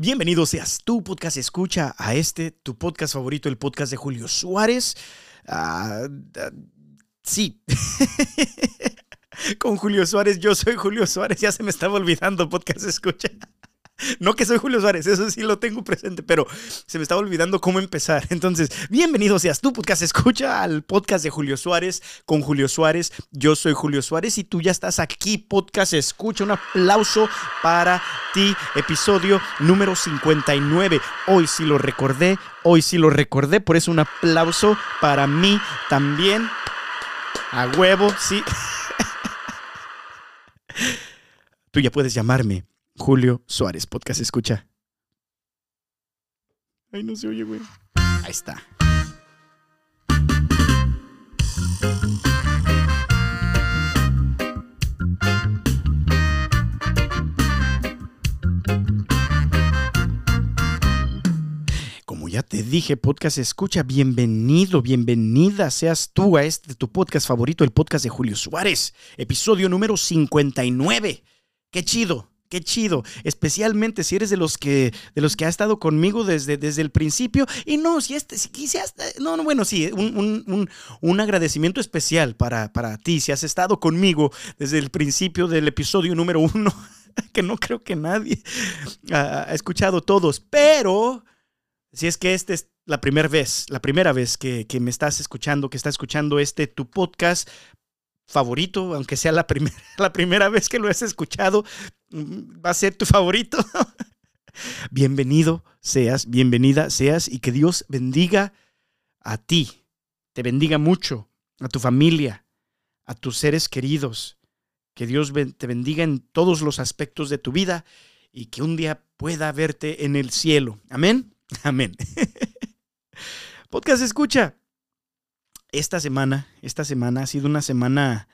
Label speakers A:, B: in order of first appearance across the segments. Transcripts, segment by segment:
A: Bienvenido seas tu podcast escucha a este, tu podcast favorito, el podcast de Julio Suárez. Ah, ah, sí. Con Julio Suárez, yo soy Julio Suárez, ya se me estaba olvidando podcast escucha. No que soy Julio Suárez, eso sí lo tengo presente, pero se me estaba olvidando cómo empezar. Entonces, bienvenido seas tu podcast. Escucha al podcast de Julio Suárez con Julio Suárez. Yo soy Julio Suárez y tú ya estás aquí, podcast. Escucha un aplauso para ti, episodio número 59. Hoy sí lo recordé, hoy sí lo recordé, por eso un aplauso para mí también. A huevo, sí. Tú ya puedes llamarme Julio Suárez. Podcast escucha. Ay, no se oye, güey. Ahí está. Como ya te dije, podcast escucha, bienvenido, bienvenida seas tú a este tu podcast favorito, el podcast de Julio Suárez, episodio número 59. Qué chido, Qué chido, especialmente si eres de los que de los que ha estado conmigo desde, desde el principio. Y no, si este, si quizás, no, no, bueno, sí, un, un, un, un agradecimiento especial para, para ti, si has estado conmigo desde el principio del episodio número uno, que no creo que nadie ha, ha escuchado todos, pero si es que esta es la primera vez, la primera vez que, que me estás escuchando, que está escuchando este tu podcast, favorito, aunque sea la, primera la primera vez que lo has escuchado, mm, va a ser tu favorito. Bienvenido seas, bienvenida seas y que Dios bendiga a ti, te bendiga mucho, a tu familia, a tus seres queridos, que Dios te bendiga en todos los aspectos de tu vida y que un día pueda verte en el cielo. Amén. Amén. Podcast escucha esta semana, esta semana ha sido una semana,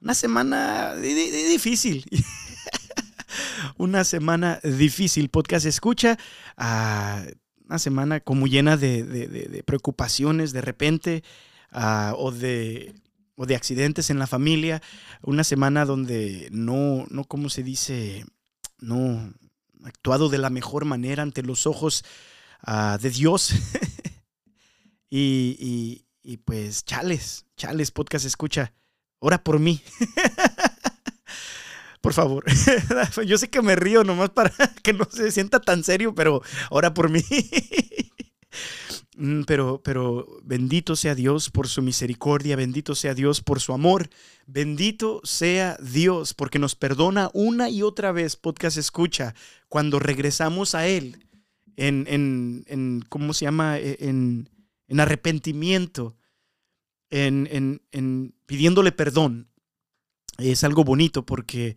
A: una semana difícil. una semana difícil. Podcast escucha. Uh, una semana como llena de, preocupaciones de repente uh, o, de, o de accidentes en la familia. Una semana donde no, no, ¿cómo se dice? No actuado de la mejor manera ante los ojos uh, de Dios. y y pues, chales, chales, podcast escucha. Ora por mí. por favor. Yo sé que me río nomás para que no se sienta tan serio, pero ora por mí. Mm, pero, pero bendito sea Dios por su misericordia, bendito sea Dios por su amor, bendito sea Dios porque nos perdona una y otra vez, podcast escucha, cuando regresamos a Él en, en, en ¿cómo se llama? E, en, en arrepentimiento, en, en, pidiéndole perdón. Es algo bonito porque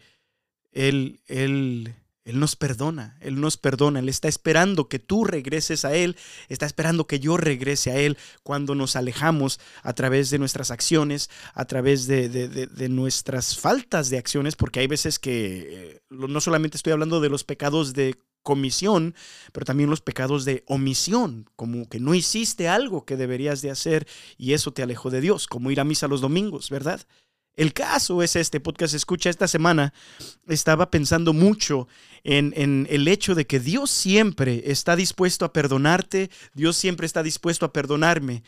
A: él, él, él nos perdona, Él nos perdona, Él está esperando que tú regreses a Él, está esperando que yo regrese a Él cuando nos alejamos a través de nuestras acciones, a través de, de, de, nuestras faltas de acciones, porque hay veces que eh, no solamente estoy hablando de los pecados de comisión, pero también los pecados de omisión, como que no hiciste algo que deberías de hacer y eso te alejó de Dios, como ir a misa los domingos, ¿verdad? El caso es este podcast escucha esta semana. Estaba pensando mucho en, en, el hecho de que Dios siempre está dispuesto a perdonarte, Dios siempre está dispuesto a perdonarme.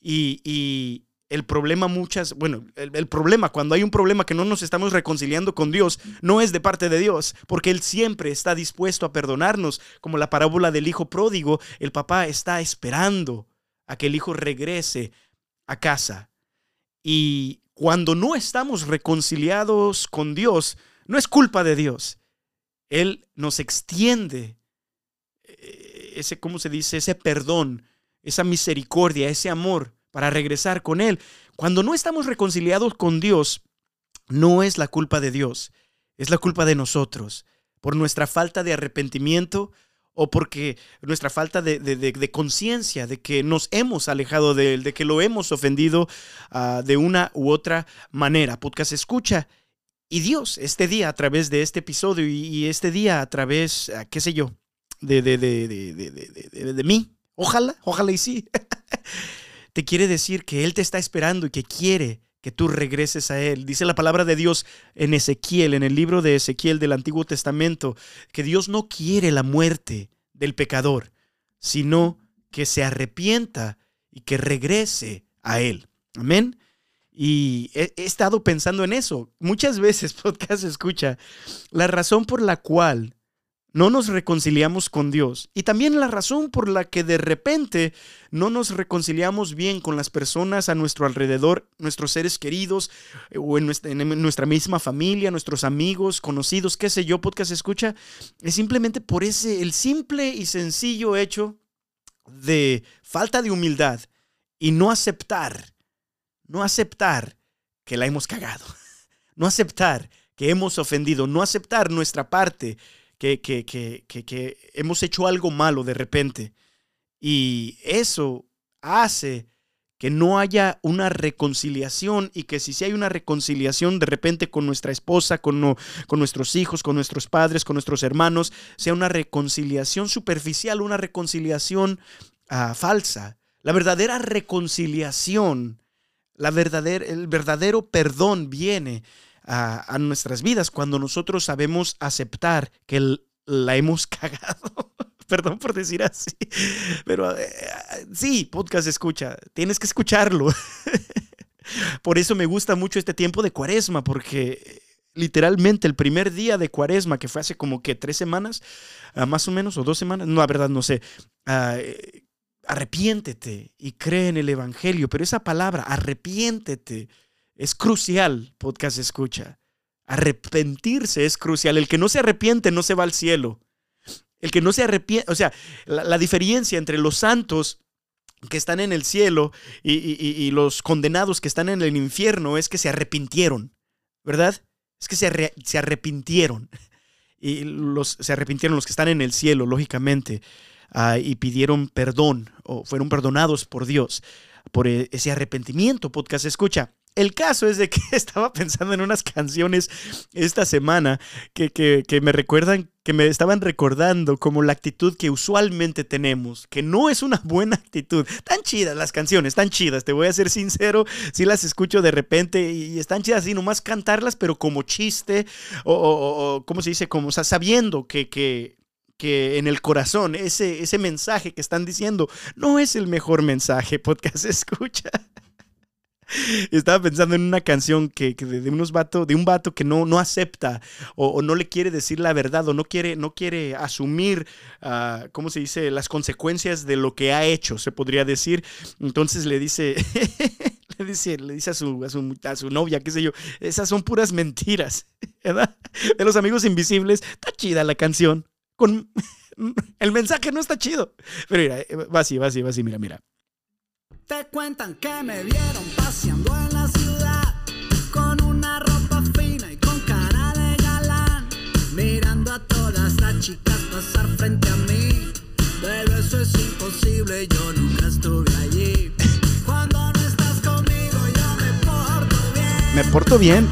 A: Y, y, el problema muchas, bueno, el, problema, cuando hay un problema que no nos estamos reconciliando con Dios, no es de parte de Dios, porque Él siempre está dispuesto a perdonarnos, como la parábola del hijo pródigo, el papá está esperando a que el hijo regrese a casa. Y cuando no estamos reconciliados con Dios, no es culpa de Dios. Él nos extiende eh, ese, ¿cómo se dice? Ese perdón, esa misericordia, ese amor para regresar con Él. Cuando no estamos reconciliados con Dios, no es la culpa de Dios, es la culpa de nosotros, por nuestra falta de arrepentimiento o porque nuestra falta de, conciencia de que nos hemos alejado de Él, de que lo hemos ofendido uh, de una u otra manera. Podcast escucha. Y Dios, este día a través de este episodio y, este día a través, uh, qué sé yo, de, de, de mí, ojalá, ojalá y sí. te quiere decir que Él te está esperando y que quiere que tú regreses a Él. Dice la palabra de Dios en Ezequiel, en el libro de Ezequiel del Antiguo Testamento, que Dios no quiere la muerte del pecador, sino que se arrepienta y que regrese a Él. Amén. Y he, estado pensando en eso. Muchas veces, podcast escucha, la razón por la cual no nos reconciliamos con Dios. Y también la razón por la que de repente no nos reconciliamos bien con las personas a nuestro alrededor, nuestros seres queridos eh, o en nuestra, misma familia, nuestros amigos, conocidos, qué sé yo, podcast escucha, es simplemente por ese, el simple y sencillo hecho de falta de humildad y no aceptar, no aceptar que la hemos cagado, no aceptar que hemos ofendido, no aceptar nuestra parte, que, que, que, que, hemos hecho algo malo de repente. Y eso hace que no haya una reconciliación y que si sí hay una reconciliación de repente con nuestra esposa, con, con nuestros hijos, con nuestros padres, con nuestros hermanos, sea una reconciliación superficial, una reconciliación ah, falsa. La verdadera reconciliación, la verdadera, el verdadero perdón viene a, nuestras vidas cuando nosotros sabemos aceptar que la hemos cagado. Perdón por decir así, pero eh, sí, podcast escucha, tienes que escucharlo. por eso me gusta mucho este tiempo de cuaresma, porque literalmente el primer día de cuaresma, que fue hace como que tres semanas, ah, más o menos, o dos semanas, no, la verdad no sé, ah, arrepiéntete y cree en el Evangelio, pero esa palabra, arrepiéntete, es crucial, podcast escucha. Arrepentirse es crucial. El que no se arrepiente no se va al cielo. El que no se arrepiente, o sea, la, diferencia entre los santos que están en el cielo y, los condenados que están en el infierno es que se arrepintieron, ¿verdad? Es que se, se arrepintieron. Y los, se arrepintieron los que están en el cielo, lógicamente, ah, y pidieron perdón o fueron perdonados por Dios por e, ese arrepentimiento, podcast escucha. El caso es de que estaba pensando en unas canciones esta semana que, que, me recuerdan, que me estaban recordando como la actitud que usualmente tenemos, que no es una buena actitud. Tan chidas las canciones, tan chidas, te voy a ser sincero, si las escucho de repente y están chidas así, nomás cantarlas, pero como chiste, o, o, ¿cómo se dice? Como, sabiendo que, que, que en el corazón ese, ese mensaje que están diciendo no es el mejor mensaje, podcast escucha. Estaba pensando en una canción que, de, unos vato, de un vato que no, no acepta o, no le quiere decir la verdad o no quiere, no quiere asumir, uh, ¿cómo se dice?, las consecuencias de lo que ha hecho, se podría decir. Entonces le dice, le dice, le dice a su, a su, novia, qué sé yo, esas son puras mentiras. De los amigos invisibles, está chida la canción. Con, el mensaje no está chido. Pero mira, va así, va así, va así, mira, mira.
B: Te cuentan que me vieron paseando en la ciudad con una ropa fina y con cara de galán, mirando a todas las chicas pasar frente a mí. Pero eso es imposible, yo nunca estuve allí. Cuando no estás conmigo, yo me porto bien.
A: Me porto bien.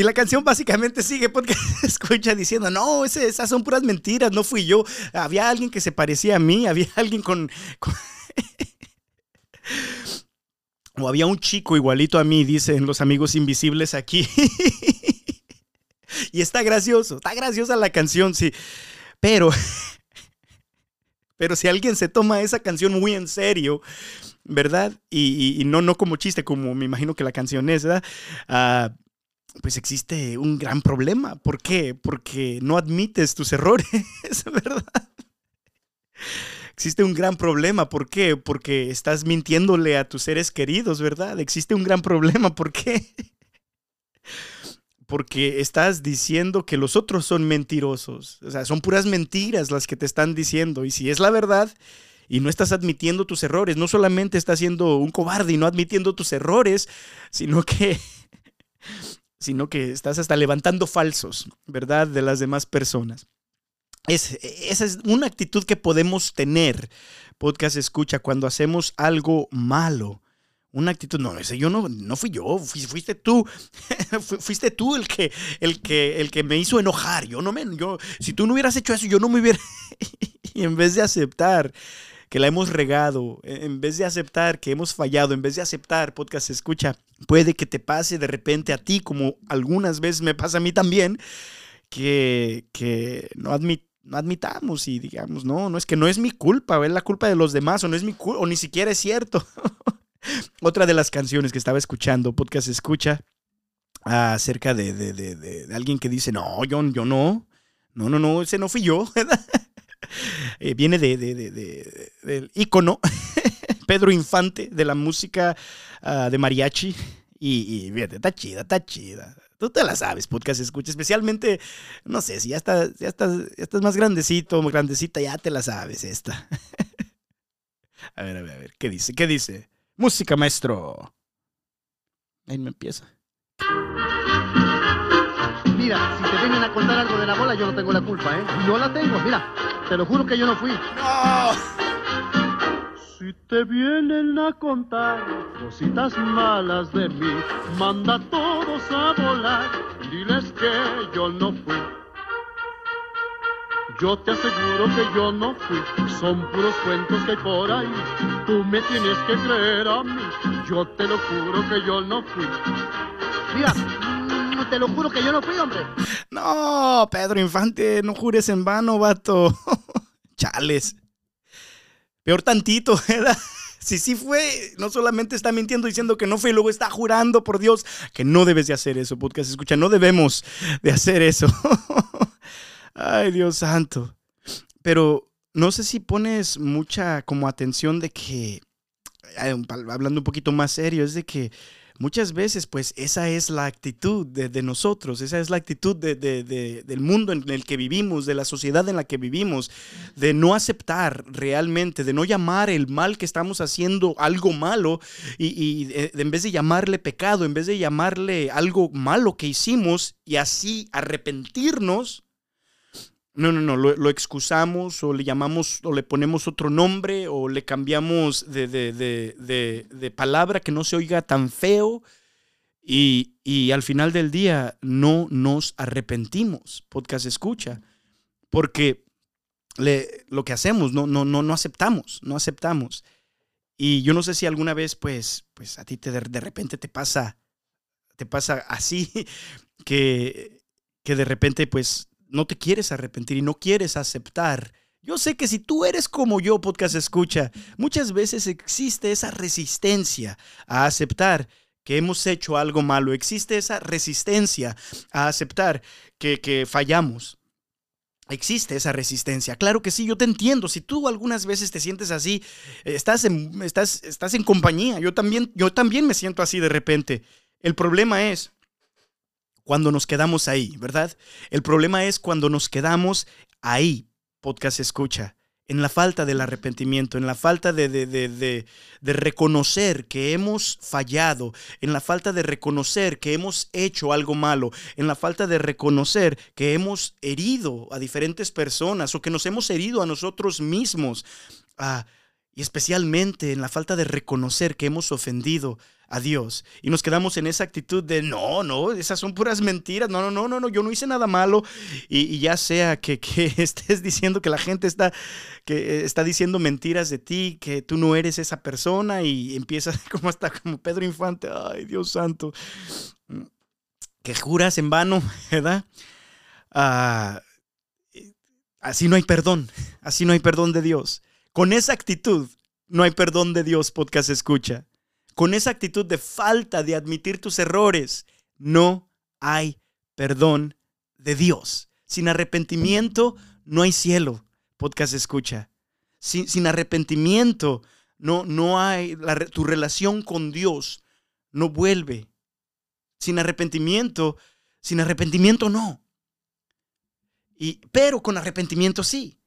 A: Y la canción básicamente sigue porque escucha diciendo, no, esas son puras mentiras, no fui yo. Había alguien que se parecía a mí, había alguien con... o había un chico igualito a mí, dicen los amigos invisibles aquí. y está gracioso, está graciosa la canción, sí. Pero... Pero si alguien se toma esa canción muy en serio, ¿verdad? Y, no, no como chiste, como me imagino que la canción es, ¿verdad? Uh, pues existe un gran problema. ¿Por qué? Porque no admites tus errores, ¿verdad? Existe un gran problema. ¿Por qué? Porque estás mintiéndole a tus seres queridos, ¿verdad? Existe un gran problema. ¿Por qué? Porque estás diciendo que los otros son mentirosos. O sea, son puras mentiras las que te están diciendo. Y si es la verdad y no estás admitiendo tus errores, no solamente estás siendo un cobarde y no admitiendo tus errores, sino que sino que estás hasta levantando falsos, ¿verdad? De las demás personas. Es, esa es una actitud que podemos tener, podcast escucha, cuando hacemos algo malo. una actitud, no, ese yo no, no fui yo, fuiste tú, fuiste tú el que, el que, el que me hizo enojar, yo no me, yo, si tú no hubieras hecho eso, yo no me hubiera, y en vez de aceptar que la hemos regado, e, en vez de aceptar que hemos fallado, en vez de aceptar, podcast escucha, puede que te pase de repente a ti, como algunas veces me pasa a mí también, que, que no admit, no admitamos y digamos, no, no es que no es mi culpa, es la culpa de los demás, o no es mi culpa, o ni siquiera es cierto. Otra de las canciones que estaba escuchando, podcast escucha, acerca de, de, de, de alguien que dice, no, yo, yo no, no, no, no, ese no fui yo. eh, viene de, del ícono Pedro Infante de la música uh, de mariachi. Y, y está chida, está chida. Tú te la sabes, podcast escucha, especialmente, no sé, si ya estás, ya estás, ya estás más grandecito, más grandecita, ya te la sabes esta. a ver, a ver, a ver, ¿qué dice? ¿Qué dice? Música, maestro. Ahí me empieza.
C: Mira, si te vienen a contar algo de la bola, yo no tengo la culpa, ¿eh? No la tengo, mira, te lo juro que yo no fui.
A: ¡No!
C: Si te vienen a contar cositas malas de mí, manda a todos a volar, diles que yo no fui. Yo te aseguro que yo no fui, son puros cuentos que hay por ahí. Tú me tienes que creer a mí, yo te lo juro que yo no fui. Mira, te lo juro que yo no fui, hombre.
A: No, Pedro Infante, no jures en vano, vato. Chales. Peor tantito, ¿verdad? Si sí fue, no solamente está mintiendo diciendo que no fue, y luego está jurando por Dios que no debes de hacer eso, podcast escucha, no debemos de hacer eso. Ay, Dios santo. Pero no sé si pones mucha como atención de que, hablando un poquito más serio, es de que muchas veces pues esa es la actitud de, nosotros, esa es la actitud de, del mundo en el que vivimos, de la sociedad en la que vivimos, de no aceptar realmente, de no llamar el mal que estamos haciendo algo malo y, y en vez de llamarle pecado, en vez de llamarle algo malo que hicimos y así arrepentirnos, no, no, no, lo, excusamos o le llamamos o le ponemos otro nombre o le cambiamos de, de, palabra que no se oiga tan feo y, y, al final del día no nos arrepentimos, podcast escucha, porque le, lo que hacemos no, no, no, no aceptamos, no aceptamos. Y yo no sé si alguna vez pues, pues a ti te, de, de repente te pasa, te pasa así, que, que de repente pues no te quieres arrepentir y no quieres aceptar. Yo sé que si tú eres como yo, podcast escucha, muchas veces existe esa resistencia a aceptar que hemos hecho algo malo, existe esa resistencia a aceptar que, que fallamos. Existe esa resistencia. Claro que sí, yo te entiendo. Si tú algunas veces te sientes así, estás en, estás, estás en compañía. Yo también, yo también me siento así de repente. El problema es cuando nos quedamos ahí, ¿verdad? El problema es cuando nos quedamos ahí, podcast escucha, en la falta del arrepentimiento, en la falta de, de, de, de, reconocer que hemos fallado, en la falta de reconocer que hemos hecho algo malo, en la falta de reconocer que hemos herido a diferentes personas o que nos hemos herido a nosotros mismos. Ah, y especialmente en la falta de reconocer que hemos ofendido a Dios. Y nos quedamos en esa actitud de, no, no, esas son puras mentiras, no, no, no, no, no yo no hice nada malo. Y, ya sea que, que, estés diciendo que la gente está, que está diciendo mentiras de ti, que tú no eres esa persona y empiezas como hasta como Pedro Infante, ay Dios santo, que juras en vano, ¿verdad? Ah, así no hay perdón, así no hay perdón de Dios. Con esa actitud no hay perdón de Dios, podcast escucha. Con esa actitud de falta de admitir tus errores, no hay perdón de Dios. Sin arrepentimiento no hay cielo, podcast escucha. Sin, arrepentimiento no, no hay, tu relación con Dios no vuelve. Sin arrepentimiento, sin arrepentimiento no. Y, pero con arrepentimiento sí.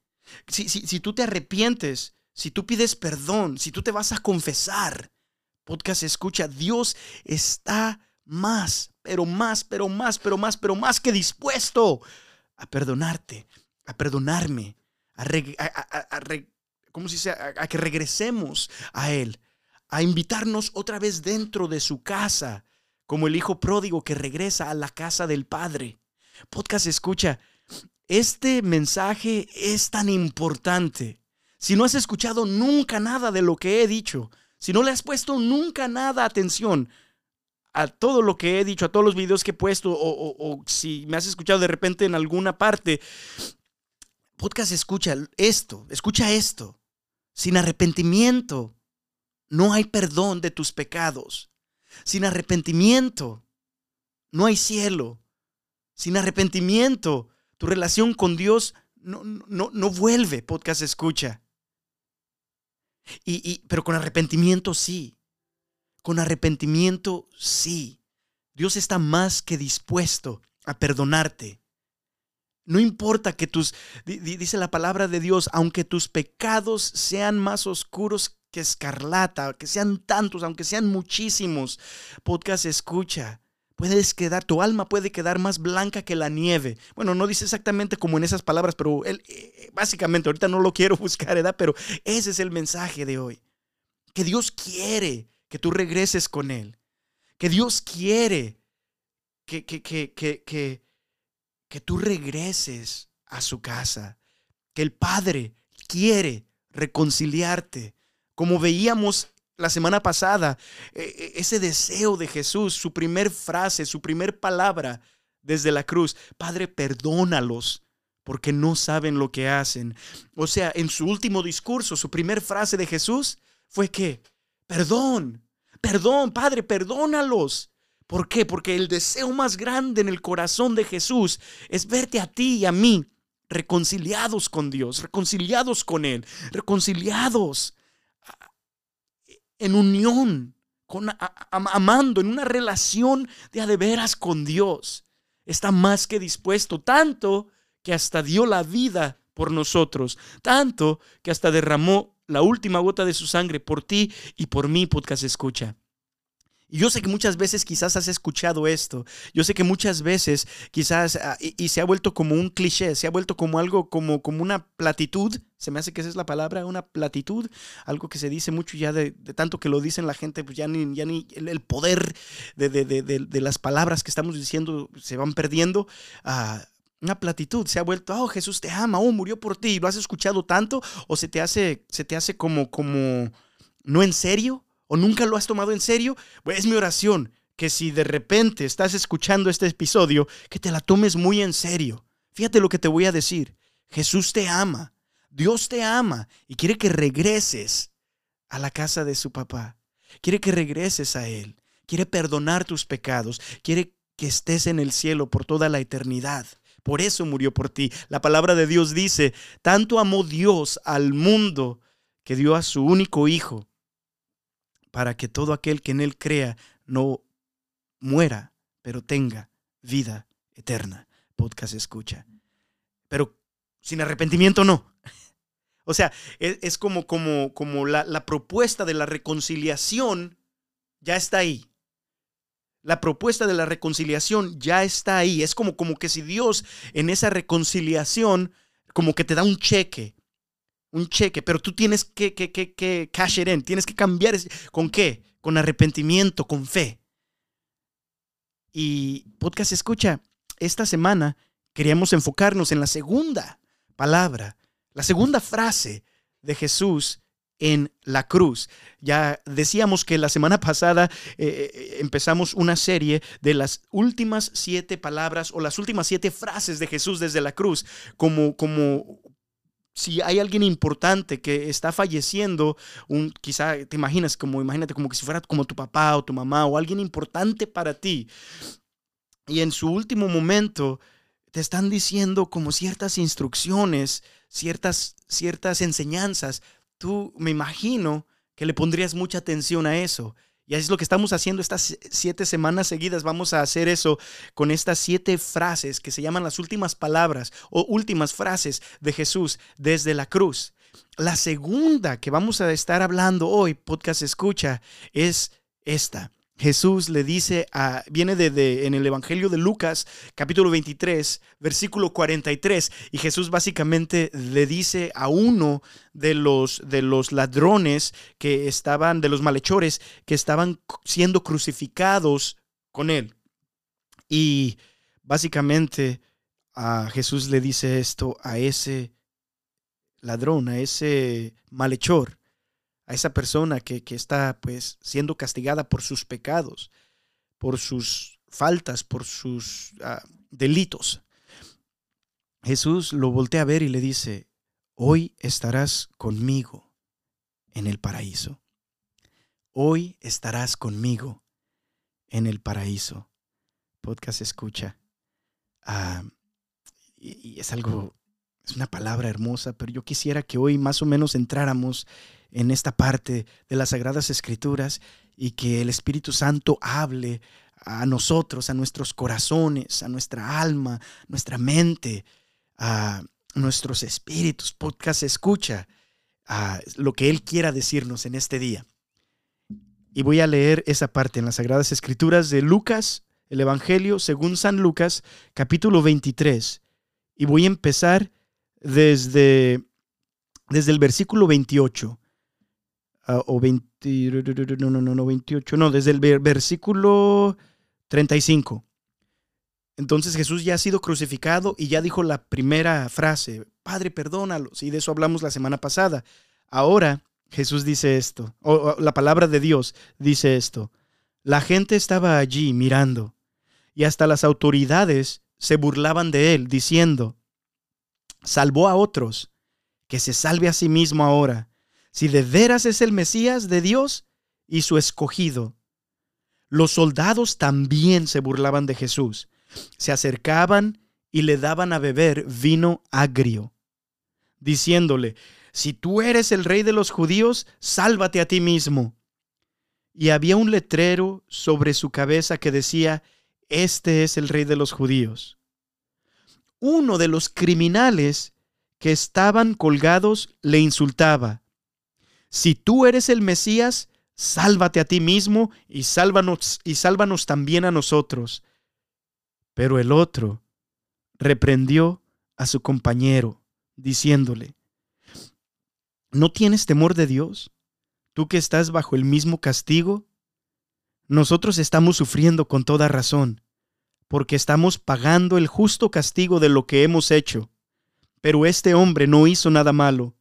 A: Si, si, tú te arrepientes, si tú pides perdón, si tú te vas a confesar, podcast escucha, Dios está más, pero más, pero más, pero más, pero más que dispuesto a perdonarte, a perdonarme, a, a, a, a que regresemos a Él, a invitarnos otra vez dentro de su casa, como el hijo pródigo que regresa a la casa del Padre. Podcast escucha, este mensaje es tan importante. Si no has escuchado nunca nada de lo que he dicho, si no le has puesto nunca nada atención a todo lo que he dicho, a todos los videos que he puesto, o, o si me has escuchado de repente en alguna parte, podcast escucha esto, escucha esto. Sin arrepentimiento, no hay perdón de tus pecados. Sin arrepentimiento, no hay cielo. Sin arrepentimiento, tu relación con Dios no, no, no vuelve, podcast escucha. Y, y, pero con arrepentimiento sí. Con arrepentimiento sí. Dios está más que dispuesto a perdonarte. No importa que tus, dice la palabra de Dios, aunque tus pecados sean más oscuros que escarlata, que sean tantos, aunque sean muchísimos. Podcast escucha. Puedes quedar, tu alma puede quedar más blanca que la nieve. Bueno, no dice exactamente como en esas palabras, pero él, eh, básicamente, ahorita no lo quiero buscar, ¿verdad? Pero ese es el mensaje de hoy. Que Dios quiere que tú regreses con Él. Que Dios quiere que, que, que, que, que tú regreses a su casa. Que el Padre quiere reconciliarte como veíamos la semana pasada, e, e, ese deseo de Jesús, su primer frase, su primer palabra desde la cruz, Padre, perdónalos porque no saben lo que hacen. O sea, en su último discurso, su primer frase de Jesús fue que, perdón, perdón, Padre, perdónalos. ¿Por qué? Porque el deseo más grande en el corazón de Jesús es verte a ti y a mí reconciliados con Dios, reconciliados con Él, reconciliados en unión, amando, en una relación de a de veras con Dios. Está más que dispuesto, tanto que hasta dio la vida por nosotros, tanto que hasta derramó la última gota de su sangre por ti y por mí, podcast escucha. Yo sé que muchas veces quizás has escuchado esto. Yo sé que muchas veces quizás, ah, y, se ha vuelto como un cliché, se ha vuelto como algo, como, como una platitud. Se me hace que esa es la palabra, una platitud. Algo que se dice mucho ya de, tanto que lo dicen la gente, pues ya ni, ya ni el, poder de, de, las palabras que estamos diciendo se van perdiendo. Uh, una platitud, se ha vuelto, oh, Jesús te ama, oh, murió por ti, ¿lo has escuchado tanto? ¿O se te hace, se te hace como, como, no en serio? O nunca lo has tomado en serio, pues es mi oración que si de repente estás escuchando este episodio, que te la tomes muy en serio. Fíjate lo que te voy a decir. Jesús te ama, Dios te ama y quiere que regreses a la casa de su papá. Quiere que regreses a Él. Quiere perdonar tus pecados. Quiere que estés en el cielo por toda la eternidad. Por eso murió por ti. La palabra de Dios dice, tanto amó Dios al mundo que dio a su único Hijo para que todo aquel que en Él crea no muera, pero tenga vida eterna. Podcast escucha. Pero sin arrepentimiento no. O sea, e, es, como, como, como la, la propuesta de la reconciliación ya está ahí. La propuesta de la reconciliación ya está ahí. Es como, como que si Dios en esa reconciliación como que te da un cheque un cheque, pero tú tienes que, que, que, que cash it in, tienes que cambiar. ¿Con qué? Con arrepentimiento, con fe. Y podcast escucha, esta semana queríamos enfocarnos en la segunda palabra, la segunda frase de Jesús en la cruz. Ya decíamos que la semana pasada eh, eh, empezamos una serie de las últimas siete palabras o las últimas siete frases de Jesús desde la cruz, como, como si hay alguien importante que está falleciendo, un, quizá te imaginas como, imagínate como que si fuera como tu papá o tu mamá o alguien importante para ti, y en su último momento te están diciendo como ciertas instrucciones, ciertas, ciertas enseñanzas, tú me imagino que le pondrías mucha atención a eso. Y así es lo que estamos haciendo estas siete semanas seguidas. Vamos a hacer eso con estas siete frases que se llaman las últimas palabras o últimas frases de Jesús desde la cruz. La segunda que vamos a estar hablando hoy, podcast escucha, es esta. Jesús le dice a, viene de, en el Evangelio de Lucas, capítulo 23, versículo 43, y Jesús básicamente le dice a uno de los, de los ladrones que estaban, de los malhechores, que estaban siendo crucificados con él. Y básicamente a Jesús le dice esto a ese ladrón, a ese malhechor a esa persona que, está pues siendo castigada por sus pecados, por sus faltas, por sus ah, delitos. Jesús lo voltea a ver y le dice, hoy estarás conmigo en el paraíso. Hoy estarás conmigo en el paraíso. Podcast escucha. Ah, y es algo, es una palabra hermosa, pero yo quisiera que hoy más o menos entráramos en esta parte de las Sagradas Escrituras y que el Espíritu Santo hable a nosotros, a nuestros corazones, a nuestra alma, nuestra mente, a nuestros espíritus. Podcast escucha a lo que Él quiera decirnos en este día. Y voy a leer esa parte en las Sagradas Escrituras de Lucas, el Evangelio según San Lucas, capítulo 23. Y voy a empezar desde, desde el versículo 28. Ah, o 20, no, no, no, no, 28, no, desde el versículo 35. Entonces Jesús ya ha sido crucificado y ya dijo la primera frase, Padre, perdónalos. Y de eso hablamos la semana pasada. Ahora Jesús dice esto, o la palabra de Dios dice esto. La gente estaba allí mirando y hasta las autoridades se burlaban de él, diciendo, salvó a otros, que se salve a sí mismo ahora si de veras es el Mesías de Dios y su escogido. Los soldados también se burlaban de Jesús, se acercaban y le daban a beber vino agrio, diciéndole, si tú eres el rey de los judíos, sálvate a ti mismo. Y había un letrero sobre su cabeza que decía, este es el rey de los judíos. Uno de los criminales que estaban colgados le insultaba, si tú eres el Mesías, sálvate a ti mismo y sálvanos, y sálvanos también a nosotros. Pero el otro reprendió a su compañero, diciéndole, ¿no tienes temor de Dios? ¿Tú que estás bajo el mismo castigo? Nosotros estamos sufriendo con toda razón, porque estamos pagando el justo castigo de lo que hemos hecho. Pero este hombre no hizo nada malo.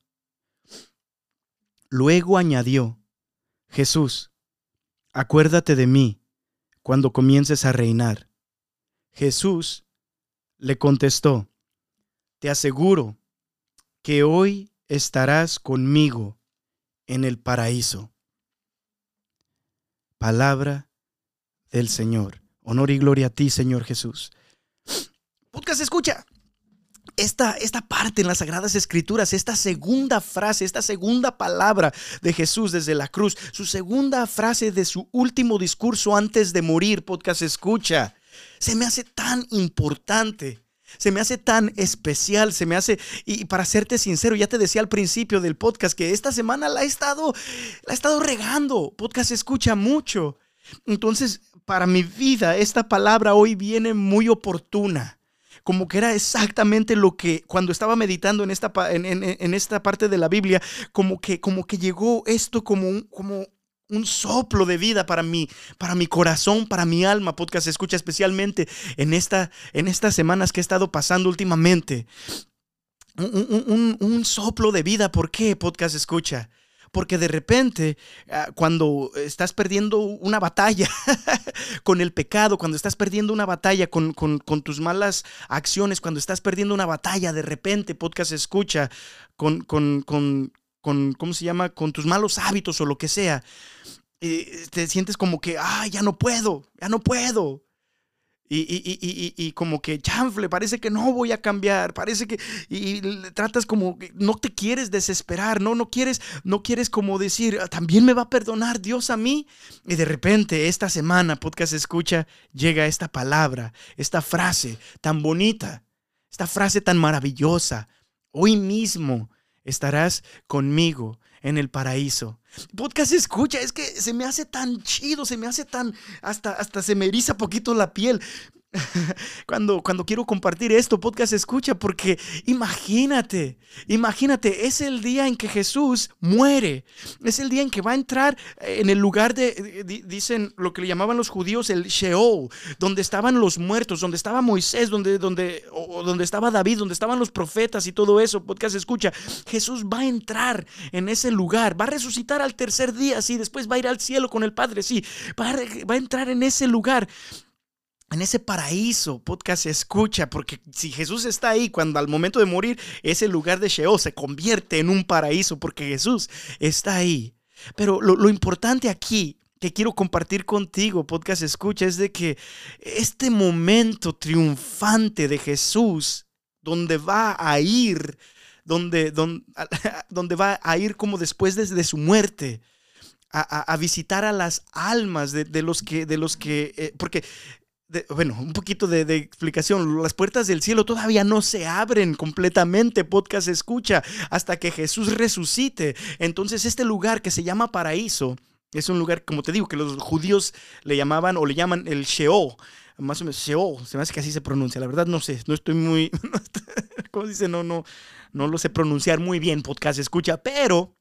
A: Luego añadió, Jesús, acuérdate de mí cuando comiences a reinar. Jesús le contestó, te aseguro que hoy estarás conmigo en el paraíso. Palabra del Señor. Honor y gloria a ti, Señor Jesús. Podcast escucha esta, esta parte en las Sagradas Escrituras, esta segunda frase, esta segunda palabra de Jesús desde la cruz, su segunda frase de su último discurso antes de morir, podcast escucha, se me hace tan importante. Se me hace tan especial, se me hace, y para serte sincero, ya te decía al principio del podcast que esta semana la he estado, la he estado regando. Podcast escucha mucho. Entonces, para mi vida, esta palabra hoy viene muy oportuna como que era exactamente lo que cuando estaba meditando en esta, en, esta parte de la Biblia, como que, como que llegó esto como un, como un soplo de vida para mí, para mi corazón, para mi alma. Podcast escucha especialmente en, esta, en estas semanas que he estado pasando últimamente. Un, un, un, soplo de vida. ¿Por qué podcast escucha? Porque de repente, ah, cuando estás perdiendo una batalla con el pecado, cuando estás perdiendo una batalla con, tus malas acciones, cuando estás perdiendo una batalla, de repente, podcast escucha, con, con, con, ¿cómo se llama? Con tus malos hábitos o lo que sea. Eh, te sientes como que, ah, ya no puedo, ya no puedo. Y, como que, chanfle, parece que no voy a cambiar, parece que, y, tratas como, no te quieres desesperar, no, no quieres, no quieres como decir, ah, también me va a perdonar Dios a mí. Y de repente, esta semana, podcast escucha, llega esta palabra, esta frase tan bonita, esta frase tan maravillosa. Hoy mismo estarás conmigo en el paraíso. Podcast escucha, es que se me hace tan chido, se me hace tan, hasta, hasta se me eriza poquito la piel. cuando, cuando quiero compartir esto, podcast escucha, porque imagínate, imagínate, es el día en que Jesús muere, es el día en que va a entrar en el lugar de, dicen lo que le llamaban los judíos el Sheol, donde estaban los muertos, donde estaba Moisés, donde, donde, donde estaba David, donde estaban los profetas y todo eso, podcast escucha, Jesús va a entrar en ese lugar, va a resucitar al tercer día, sí, después va a ir al cielo con el Padre, sí, va va a entrar en ese lugar en ese paraíso, podcast escucha, porque si Jesús está ahí cuando al momento de morir, ese lugar de Sheol se convierte en un paraíso, porque Jesús está ahí. Pero lo, importante aquí que quiero compartir contigo, podcast escucha, es de que este momento triunfante de Jesús, donde va a ir, donde, va a ir como después de, su muerte, a, visitar a las almas de, los que, de los que, eh, porque bueno, un poquito de, explicación. Las puertas del cielo todavía no se abren completamente, podcast escucha, hasta que Jesús resucite. Entonces este lugar que se llama paraíso es un lugar, como te digo, que los judíos le llamaban o le llaman el Sheol. Más o menos Sheol, se me hace que así se pronuncia. La verdad no sé, no estoy muy... ¿Cómo dice? No, no, no lo sé pronunciar muy bien, podcast escucha, pero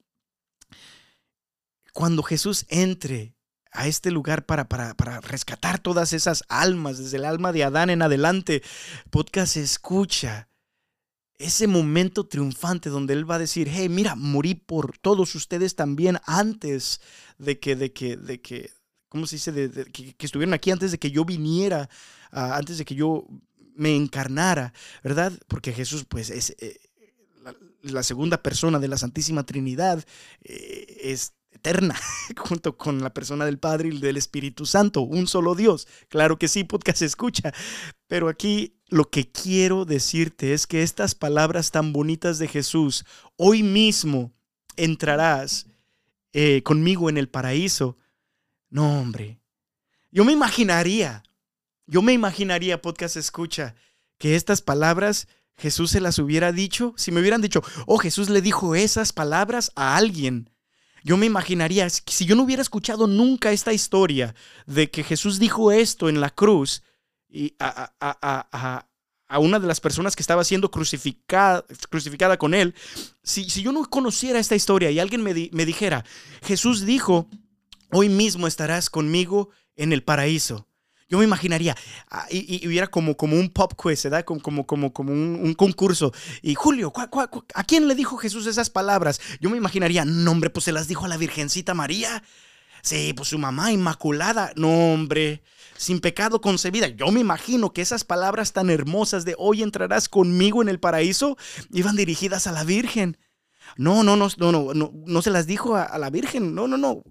A: cuando Jesús entre a este lugar para, para, para, rescatar todas esas almas, desde el alma de Adán en adelante. Podcast escucha ese momento triunfante donde Él va a decir, hey, mira, morí por todos ustedes también antes de que, de que, de que, ¿cómo se dice? De, que, estuvieron aquí antes de que yo viniera, antes de que yo me encarnara, ¿verdad? Porque Jesús, pues, es... Eh, la, segunda persona de la Santísima Trinidad eh, es eterna, junto con la persona del Padre y del Espíritu Santo, un solo Dios. Claro que sí, podcast escucha, pero aquí lo que quiero decirte es que estas palabras tan bonitas de Jesús, hoy mismo entrarás eh, conmigo en el paraíso. No, hombre, yo me imaginaría, yo me imaginaría, podcast escucha, que estas palabras Jesús se las hubiera dicho, si me hubieran dicho, oh, Jesús le dijo esas palabras a alguien yo me imaginaría, si yo no hubiera escuchado nunca esta historia de que Jesús dijo esto en la cruz y a, una de las personas que estaba siendo crucificada, crucificada con él, si, si, yo no conociera esta historia y alguien me, me dijera, Jesús dijo, hoy mismo estarás conmigo en el paraíso. Yo me imaginaría, ah, y, hubiera como, como un pop quiz, ¿verdad? Como, como, como, un, concurso. Y Julio, a quién le dijo Jesús esas palabras? Yo me imaginaría, no, hombre, pues se las dijo a la Virgencita María. Sí, pues su mamá inmaculada. No, hombre, sin pecado concebida. Yo me imagino que esas palabras tan hermosas de hoy entrarás conmigo en el paraíso iban dirigidas a la Virgen. No, no, no, no, no, no, no se las dijo a la Virgen. No, no, no.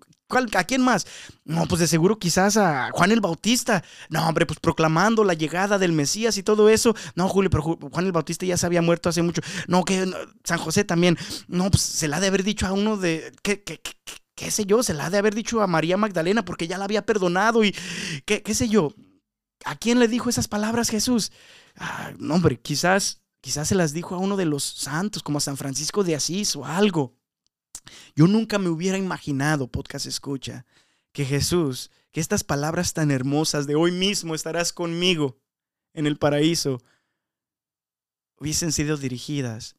A: ¿A quién más? No, pues de seguro quizás a Juan el Bautista. No, hombre, pues proclamando la llegada del Mesías y todo eso. No, Julio, pero Juan el Bautista ya se había muerto hace mucho. No, que San José también. No, pues se la ha de haber dicho a uno de... ¿Qué, qué, qué, sé yo? Se la ha de haber dicho a María Magdalena porque ya la había perdonado y... ¿Qué, qué sé yo? ¿A quién le dijo esas palabras Jesús? Ah, no, hombre, quizás, quizás se las dijo a uno de los santos, como a San Francisco de Asís o algo. Yo nunca me hubiera imaginado, podcast escucha, que Jesús, que estas palabras tan hermosas de hoy mismo estarás conmigo en el paraíso, hubiesen sido dirigidas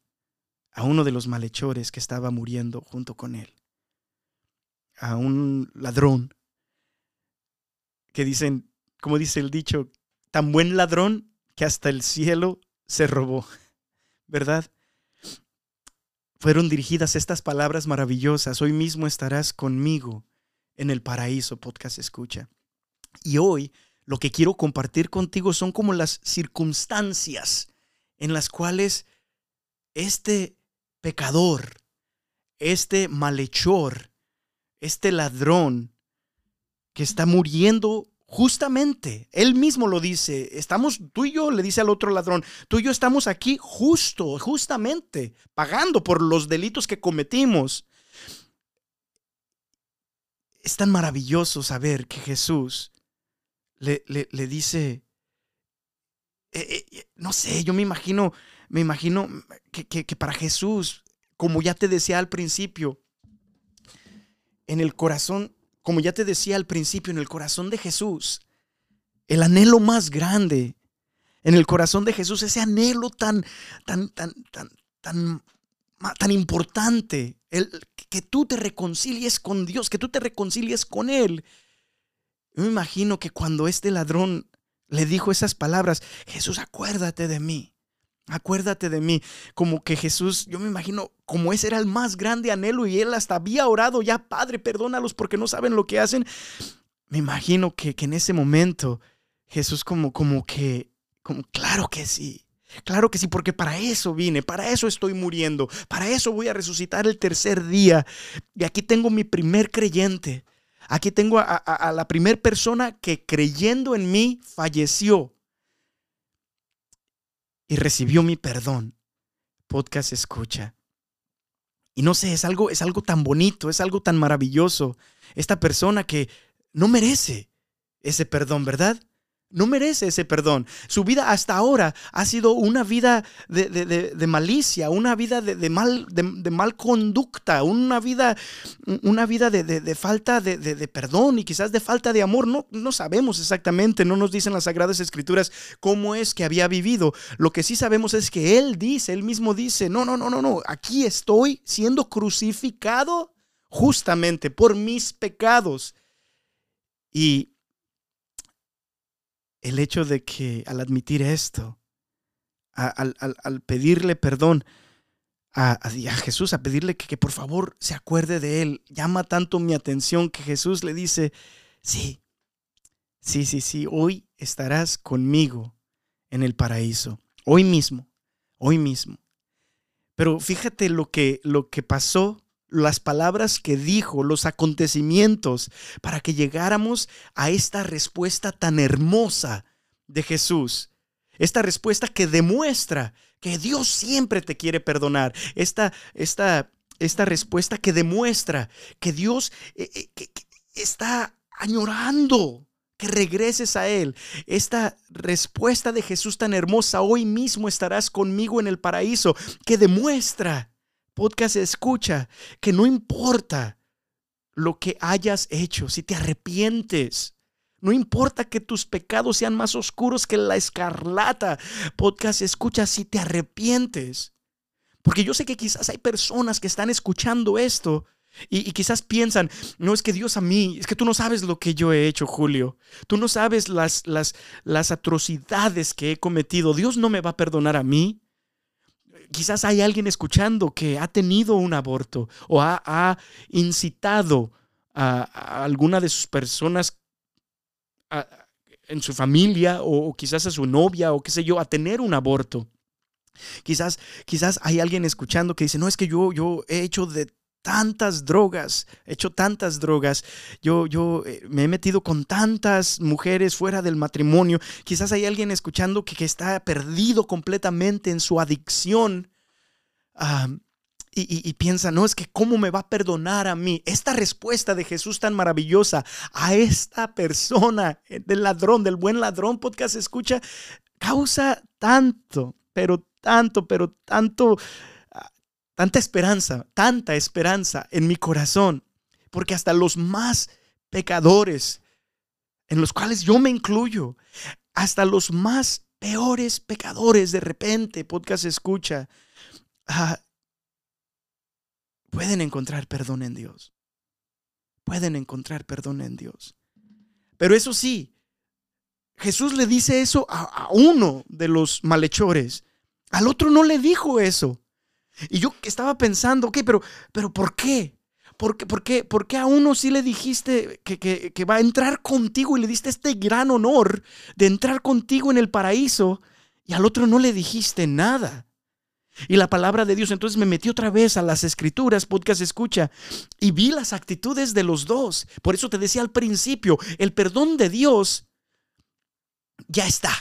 A: a uno de los malhechores que estaba muriendo junto con él, a un ladrón, que dicen, como dice el dicho, tan buen ladrón que hasta el cielo se robó, ¿verdad? Fueron dirigidas estas palabras maravillosas. Hoy mismo estarás conmigo en el paraíso, podcast escucha. Y hoy lo que quiero compartir contigo son como las circunstancias en las cuales este pecador, este malhechor, este ladrón que está muriendo Justamente, él mismo lo dice, estamos, tú y yo, le dice al otro ladrón, tú y yo estamos aquí justo, justamente, pagando por los delitos que cometimos. Es tan maravilloso saber que Jesús le, le, dice, eh, eh, no sé, yo me imagino, me imagino que, que para Jesús, como ya te decía al principio, en el corazón, como ya te decía al principio, en el corazón de Jesús, el anhelo más grande, en el corazón de Jesús, ese anhelo tan, tan, tan, tan, tan, tan importante, el, que tú te reconcilies con Dios, que tú te reconcilies con Él. Yo me imagino que cuando este ladrón le dijo esas palabras, Jesús, acuérdate de mí. Acuérdate de mí, como que Jesús, yo me imagino, como ese era el más grande anhelo y él hasta había orado, ya Padre, perdónalos porque no saben lo que hacen. Me imagino que, que en ese momento Jesús como, como que, como, claro que sí, claro que sí, porque para eso vine, para eso estoy muriendo, para eso voy a resucitar el tercer día. Y aquí tengo mi primer creyente, aquí tengo a, a, la primer persona que creyendo en mí falleció y recibió mi perdón. Podcast escucha. Y no sé, es algo, es algo tan bonito, es algo tan maravilloso. Esta persona que no merece ese perdón, ¿verdad? No merece ese perdón. Su vida hasta ahora ha sido una vida de, de, de, malicia, una vida de, mal, de, mal conducta, una vida, una vida de, falta de, perdón y quizás de falta de amor. No, no sabemos exactamente, no nos dicen las Sagradas Escrituras cómo es que había vivido. Lo que sí sabemos es que Él dice, Él mismo dice, no, no, no, no, no, aquí estoy siendo crucificado justamente por mis pecados. Y el hecho de que al admitir esto, al, pedirle perdón a, Jesús, a pedirle que, que, por favor se acuerde de él, llama tanto mi atención que Jesús le dice, sí, sí, sí, sí, hoy estarás conmigo en el paraíso, hoy mismo, hoy mismo. Pero fíjate lo que, lo que pasó las palabras que dijo, los acontecimientos, para que llegáramos a esta respuesta tan hermosa de Jesús. Esta respuesta que demuestra que Dios siempre te quiere perdonar. Esta, esta, esta respuesta que demuestra que Dios eh, eh, está añorando que regreses a Él. Esta respuesta de Jesús tan hermosa, hoy mismo estarás conmigo en el paraíso, que demuestra podcast escucha que no importa lo que hayas hecho, si te arrepientes, no importa que tus pecados sean más oscuros que la escarlata, podcast escucha si te arrepientes. Porque yo sé que quizás hay personas que están escuchando esto y, quizás piensan, no es que Dios a mí, es que tú no sabes lo que yo he hecho, Julio. Tú no sabes las, las, las atrocidades que he cometido. Dios no me va a perdonar a mí quizás hay alguien escuchando que ha tenido un aborto o ha, incitado a, alguna de sus personas en su familia o, quizás a su novia o qué sé yo a tener un aborto. Quizás, quizás hay alguien escuchando que dice, no, es que yo, yo he hecho de tantas drogas, he hecho tantas drogas, yo, yo eh, me he metido con tantas mujeres fuera del matrimonio. Quizás hay alguien escuchando que, está perdido completamente en su adicción y, y, piensa, no, es que cómo me va a perdonar a mí. Esta respuesta de Jesús tan maravillosa a esta persona, eh, del ladrón, del buen ladrón, podcast escucha, causa tanto, pero tanto, pero tanto tanta esperanza, tanta esperanza en mi corazón, porque hasta los más pecadores, en los cuales yo me incluyo, hasta los más peores pecadores de repente, podcast escucha, ah, pueden encontrar perdón en Dios. Pueden encontrar perdón en Dios. Pero eso sí, Jesús le dice eso a, a uno de los malhechores. Al otro no le dijo eso. Y yo estaba pensando, ok, pero, pero ¿por qué? ¿Por qué, por, qué, ¿Por qué a uno sí le dijiste que, que, que, va a entrar contigo y le diste este gran honor de entrar contigo en el paraíso y al otro no le dijiste nada? Y la palabra de Dios, entonces me metí otra vez a las escrituras, podcast escucha, y vi las actitudes de los dos. Por eso te decía al principio, el perdón de Dios ya está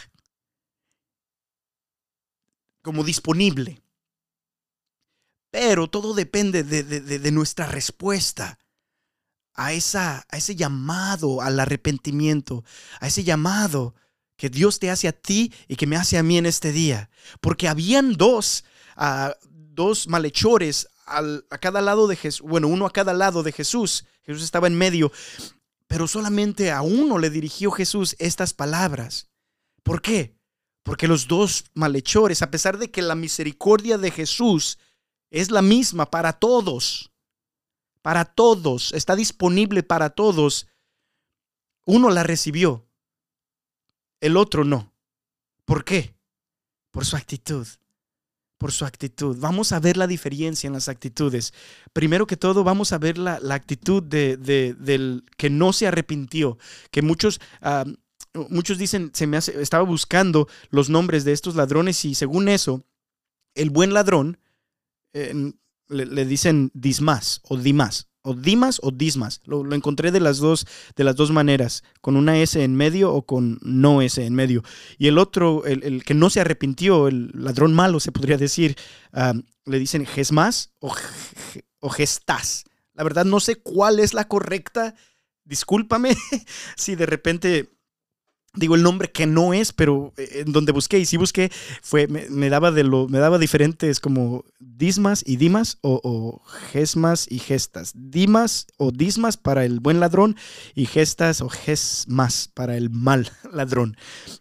A: como disponible. Pero todo depende de, nuestra respuesta a, esa, a ese llamado al arrepentimiento, a ese llamado que Dios te hace a ti y que me hace a mí en este día. Porque habían dos, ah, dos malhechores a cada lado de Jesús, bueno, uno a cada lado de Jesús. Jesús estaba en medio, pero solamente a uno le dirigió Jesús estas palabras. ¿Por qué? Porque los dos malhechores, a pesar de que la misericordia de Jesús es la misma para todos, para todos, está disponible para todos, uno la recibió, el otro no. ¿Por qué? Por su actitud por su actitud. Vamos a ver la diferencia en las actitudes. Primero que todo, vamos a ver la, actitud de, del que no se arrepintió, que muchos... Muchos dicen, se me hace, estaba buscando los nombres de estos ladrones y según eso, el buen ladrón le, dicen Dismas o Dimas o Dimas o Dismas. Lo, encontré de las, dos, de las dos maneras, con una S en medio o con no S en medio. Y el otro, el, que no se arrepintió, el ladrón malo, se podría decir, le dicen Gesmas o, o Gestas. La verdad no sé cuál es la correcta. Discúlpame si de repente digo el nombre que no es, pero eh, en donde busqué y sí busqué, fue, me, daba de lo, me daba diferentes como dismas y dimas o, gesmas y gestas. Dimas o dismas para el buen ladrón y gestas o gesmas para el mal ladrón.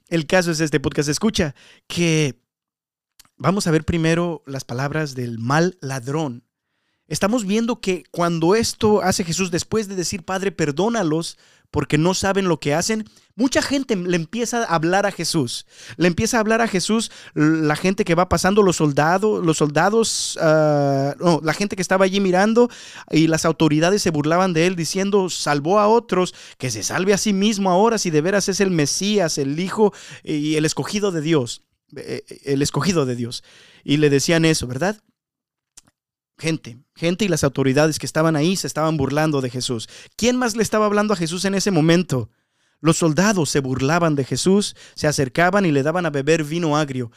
A: El caso es este podcast escucha que vamos a ver primero las palabras del mal ladrón. Estamos viendo que cuando esto hace Jesús después de decir, Padre, perdónalos porque no saben lo que hacen, mucha gente le empieza a hablar a Jesús. Le empieza a hablar a Jesús la gente que va pasando, los soldados, los soldados, ah, no, la gente que estaba allí mirando y las autoridades se burlaban de él diciendo, salvó a otros, que se salve a sí mismo ahora si de veras es el Mesías, el Hijo y el escogido de Dios. Eh, eh, el escogido de Dios. Y le decían eso, ¿verdad? Gente, gente y las autoridades que estaban ahí se estaban burlando de Jesús. ¿Quién más le estaba hablando a Jesús en ese momento? Los soldados se burlaban de Jesús, se acercaban y le daban a beber vino agrio.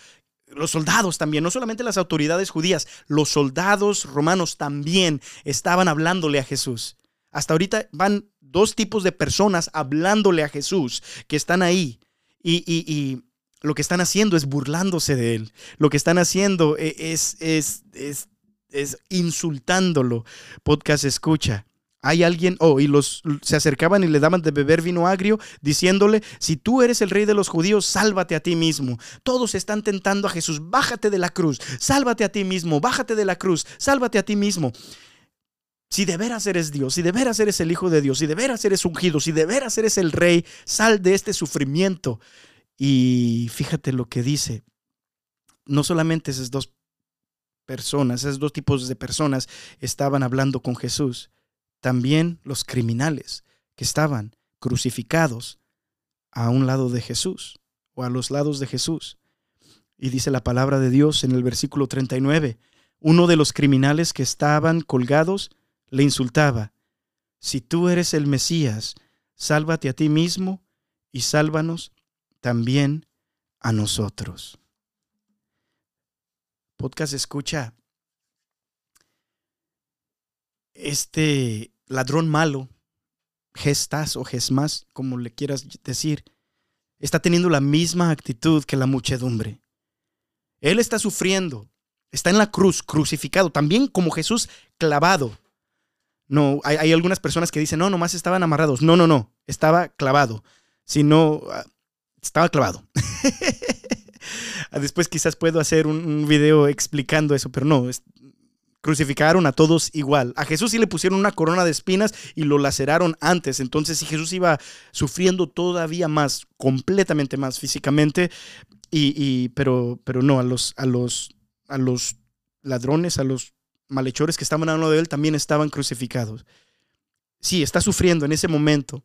A: Los soldados también, no solamente las autoridades judías, los soldados romanos también estaban hablándole a Jesús. Hasta ahorita van dos tipos de personas hablándole a Jesús que están ahí. Y, y, lo que están haciendo es burlándose de él. Lo que están haciendo e, es, es, es es insultándolo. Podcast escucha. Hay alguien, oh, y los se acercaban y le daban de beber vino agrio, diciéndole, si tú eres el rey de los judíos, sálvate a ti mismo. Todos están tentando a Jesús, bájate de la cruz, sálvate a ti mismo, bájate de la cruz, sálvate a ti mismo. Si de veras eres Dios, si de veras eres el Hijo de Dios, si de veras eres ungido, si de veras eres el Rey, sal de este sufrimiento. Y fíjate lo que dice. No solamente esos dos personas, esos dos tipos de personas estaban hablando con Jesús. También los criminales que estaban crucificados a un lado de Jesús o a los lados de Jesús. Y dice la palabra de Dios en el versículo 39, uno de los criminales que estaban colgados le insultaba, si tú eres el Mesías, sálvate a ti mismo y sálvanos también a nosotros podcast escucha este ladrón malo, gestas o gesmas, como le quieras decir, está teniendo la misma actitud que la muchedumbre. Él está sufriendo, está en la cruz, crucificado, también como Jesús clavado. No, hay, algunas personas que dicen, no, nomás estaban amarrados. No, no, no, estaba clavado. Si no, ah, estaba clavado. Ah, después quizás puedo hacer un, video explicando eso, pero no, crucificaron a todos igual. A Jesús sí le pusieron una corona de espinas y lo laceraron antes. Entonces, si Jesús iba sufriendo todavía más, completamente más físicamente, y, pero, pero no, a los, a, los, a los ladrones, a los malhechores que estaban hablando de él, también estaban crucificados. Sí, está sufriendo en ese momento,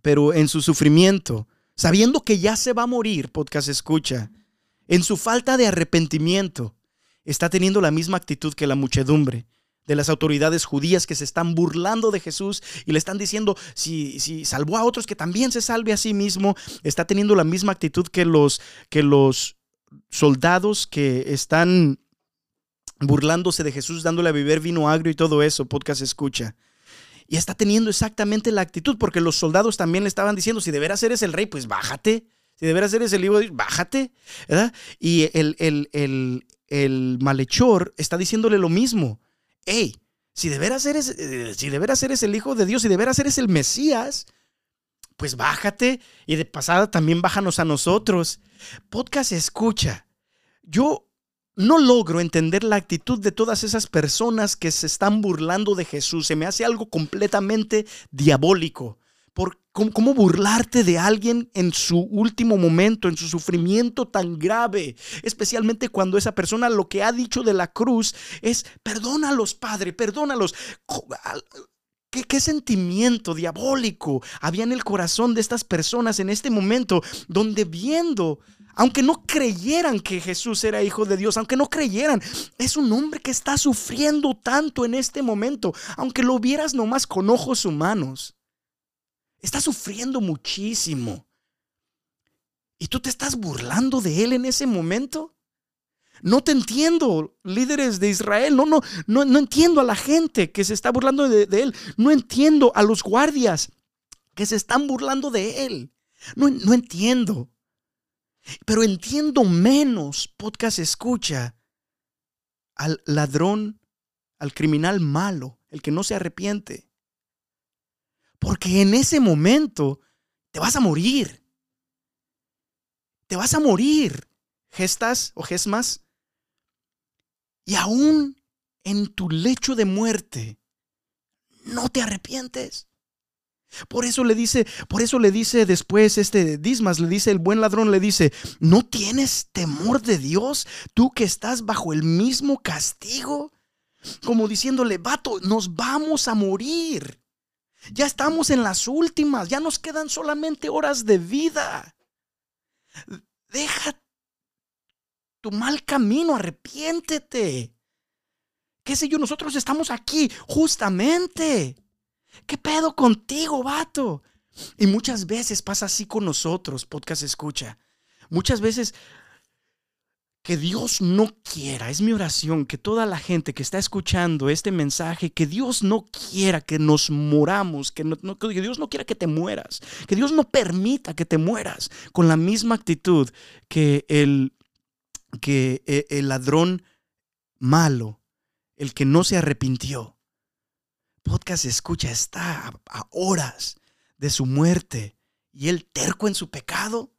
A: pero en su sufrimiento, sabiendo que ya se va a morir, podcast escucha, en su falta de arrepentimiento, está teniendo la misma actitud que la muchedumbre de las autoridades judías que se están burlando de Jesús y le están diciendo, si, si salvó a otros, que también se salve a sí mismo, está teniendo la misma actitud que los, que los soldados que están burlándose de Jesús, dándole a beber vino agrio y todo eso, podcast escucha. Y está teniendo exactamente la actitud, porque los soldados también le estaban diciendo, si de veras eres el rey, pues bájate. Si de veras eres el libro, bájate. ¿verdad? Y el, el, el, el malhechor está diciéndole lo mismo. hey, si de veras eres, eh, si de veras eres el Hijo de Dios, si de veras eres el Mesías, pues bájate y de pasada también bájanos a nosotros. Podcast escucha. Yo no logro entender la actitud de todas esas personas que se están burlando de Jesús. Se me hace algo completamente diabólico. Cómo, burlarte de alguien en su último momento, en su sufrimiento tan grave, especialmente cuando esa persona lo que ha dicho de la cruz es, perdónalos, Padre, perdónalos. ¿Qué, ¿Qué, sentimiento diabólico había en el corazón de estas personas en este momento, donde viendo aunque no creyeran que Jesús era hijo de Dios, aunque no creyeran, es un hombre que está sufriendo tanto en este momento, aunque lo vieras nomás con ojos humanos. Está sufriendo muchísimo. ¿Y tú te estás burlando de él en ese momento? No te entiendo, líderes de Israel. No, no, no, entiendo a la gente que se está burlando de, de, él. No entiendo a los guardias que se están burlando de él. No, no entiendo. Pero entiendo menos, podcast escucha, al ladrón, al criminal malo, el que no se arrepiente. Porque en ese momento te vas a morir. Te vas a morir, gestas o gesmas. Y aún en tu lecho de muerte, no te arrepientes. Por eso le dice, por eso le dice después este Dismas, le dice el buen ladrón, le dice, ¿no tienes temor de Dios tú que estás bajo el mismo castigo? Como diciéndole, vato, nos vamos a morir. Ya estamos en las últimas, ya nos quedan solamente horas de vida. Deja tu mal camino, arrepiéntete. ¿Qué sé yo? Nosotros estamos aquí justamente ¿Qué pedo contigo, vato? Y muchas veces pasa así con nosotros, podcast escucha. Muchas veces que Dios no quiera, es mi oración, que toda la gente que está escuchando este mensaje, que Dios no quiera que nos moramos, que, Dios no quiera que te mueras, que Dios no permita que te mueras con la misma actitud que el, que eh, el ladrón malo, el que no se arrepintió podcast escucha está a, horas de su muerte y él terco en su pecado.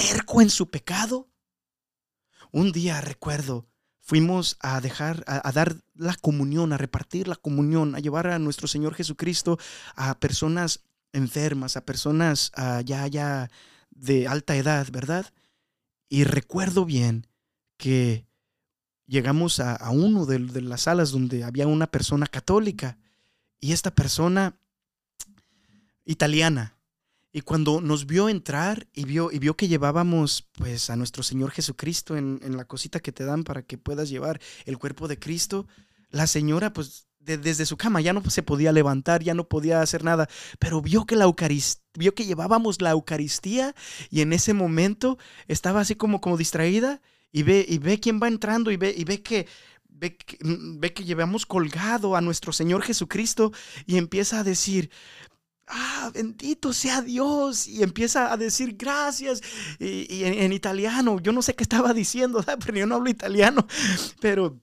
A: Terco en su pecado. Un día recuerdo, fuimos a dejar, a, dar la comunión, a repartir la comunión, a llevar a nuestro Señor Jesucristo a personas enfermas, a personas ya, ya de alta edad, ¿verdad? Y recuerdo bien que llegamos a, uno de, las salas donde había una persona católica y esta persona italiana. Y cuando nos vio entrar y vio, y vio que llevábamos pues a nuestro Señor Jesucristo en, la cosita que te dan para que puedas llevar el cuerpo de Cristo, la señora pues desde su cama ya no se podía levantar, ya no podía hacer nada, pero vio que la vio que llevábamos la Eucaristía y en ese momento estaba así como, como distraída y ve, y ve quién va entrando y ve, y ve que, ve que, ve que llevamos colgado a nuestro Señor Jesucristo y empieza a decir, ah, bendito sea Dios, y empieza a decir gracias, y, en, italiano, yo no sé qué estaba diciendo, pero yo no hablo italiano, pero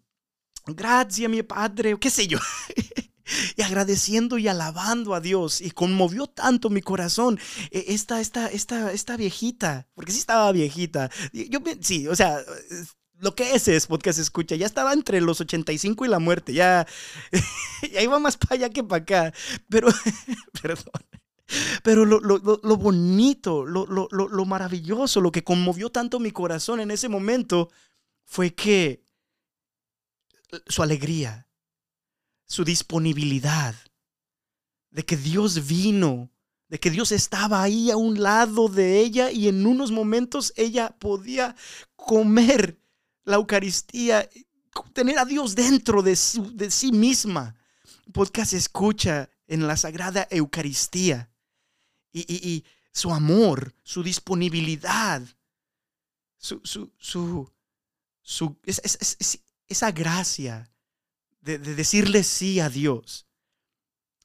A: gracias mi padre, qué sé yo. y agradeciendo y alabando a Dios. Y conmovió tanto mi corazón eh, esta, esta, esta, esta viejita, porque sí estaba viejita. Yo, sí, o sea, lo que es es podcast escucha, ya estaba entre los 85 y la muerte, ya, ya iba más para allá que para acá. Pero, perdón. Pero lo, lo, lo bonito, lo, lo, maravilloso, lo que conmovió tanto mi corazón en ese momento fue que su alegría, su disponibilidad, de que Dios vino, de que Dios estaba ahí a un lado de ella y en unos momentos ella podía comer la Eucaristía, tener a Dios dentro de, de sí misma. Podcast escucha en la Sagrada Eucaristía y, su amor, su disponibilidad, su, su, su, esa gracia de, decirle sí a Dios.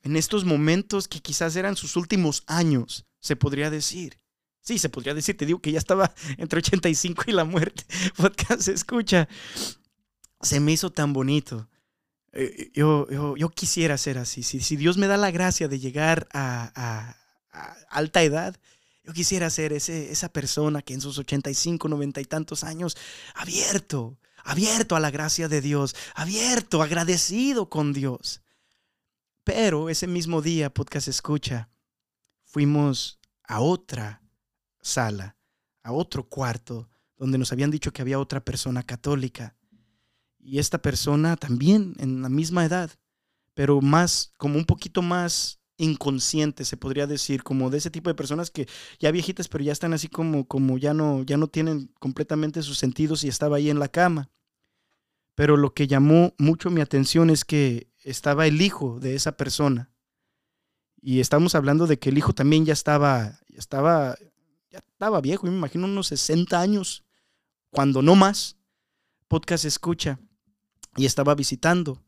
A: En estos momentos que quizás eran sus últimos años, se podría decir. Sí, se podría decir, te digo que ya estaba entre 85 y la muerte. Podcast escucha. se me hizo tan bonito. Eh, yo, yo, yo quisiera ser así. Si, si Dios me da la gracia de llegar a alta edad, yo quisiera ser ese, esa persona que en sus 85, 90 y tantos años, abierto, abierto a la gracia de Dios, abierto, agradecido con Dios. Pero ese mismo día, podcast escucha, fuimos a otra sala, a otro cuarto, donde nos habían dicho que había otra persona católica. Y esta persona también en la misma edad, pero más, como un poquito más inconsciente, se podría decir, como de ese tipo de personas que ya viejitas, pero ya están así como, como ya no, ya no tienen completamente sus sentidos y estaba ahí en la cama. Pero lo que llamó mucho mi atención es que estaba el hijo de esa persona. Y estamos hablando de que el hijo también ya estaba, estaba, ya estaba viejo, me imagino unos 60 años, cuando no más. Podcast escucha y estaba visitando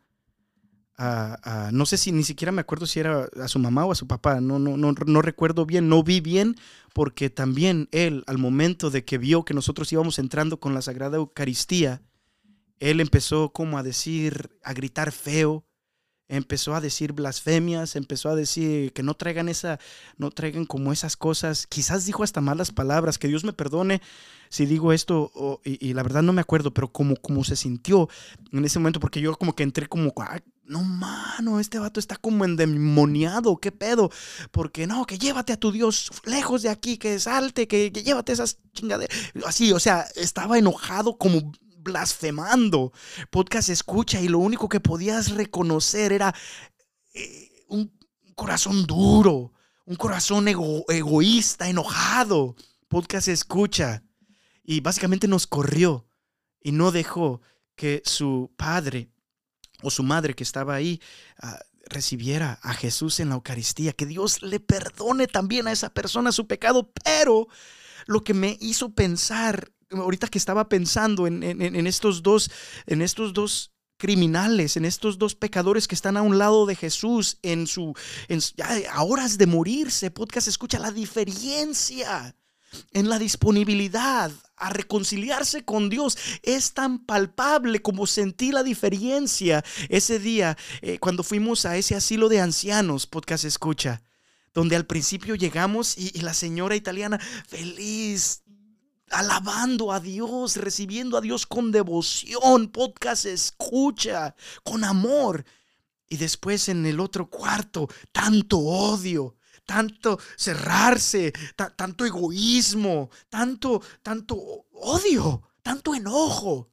A: a, a- no sé si ni siquiera me acuerdo si era a su mamá o a su papá, no, no, no, no recuerdo bien, no vi bien, porque también él, al momento de que vio que nosotros íbamos entrando con la Sagrada Eucaristía, él empezó como a decir, a gritar feo, empezó a decir blasfemias, empezó a decir que no traigan esa, no traigan como esas cosas, quizás dijo hasta malas palabras, que Dios me perdone si digo esto, y, la verdad no me acuerdo, pero como, como se sintió en ese momento, porque yo como que entré como, "Ah, no mano, este vato está como endemoniado, qué pedo, porque no, que llévate a tu Dios lejos de aquí, que salte, que, que llévate esas chingaderas, así, o sea, estaba enojado como blasfemando. Podcast escucha y lo único que podías reconocer era eh, un corazón duro, un corazón ego- egoísta, enojado. Podcast escucha. Y básicamente nos corrió y no dejó que su padre o su madre que estaba ahí ah, recibiera a Jesús en la Eucaristía. Que Dios le perdone también a esa persona su pecado. Pero lo que me hizo pensar, ahorita que estaba pensando en, estos dos, en estos dos criminales, en estos dos pecadores que están a un lado de Jesús en su, en, a horas de morirse, podcast escucha la diferencia en la disponibilidad a reconciliarse con Dios. Es tan palpable como sentí la diferencia ese día eh, cuando fuimos a ese asilo de ancianos, podcast escucha, donde al principio llegamos y, y la señora italiana feliz, alabando a Dios, recibiendo a Dios con devoción, podcast escucha, con amor. Y después en el otro cuarto, tanto odio, tanto cerrarse, ta- tanto egoísmo, tanto, tanto odio, tanto enojo.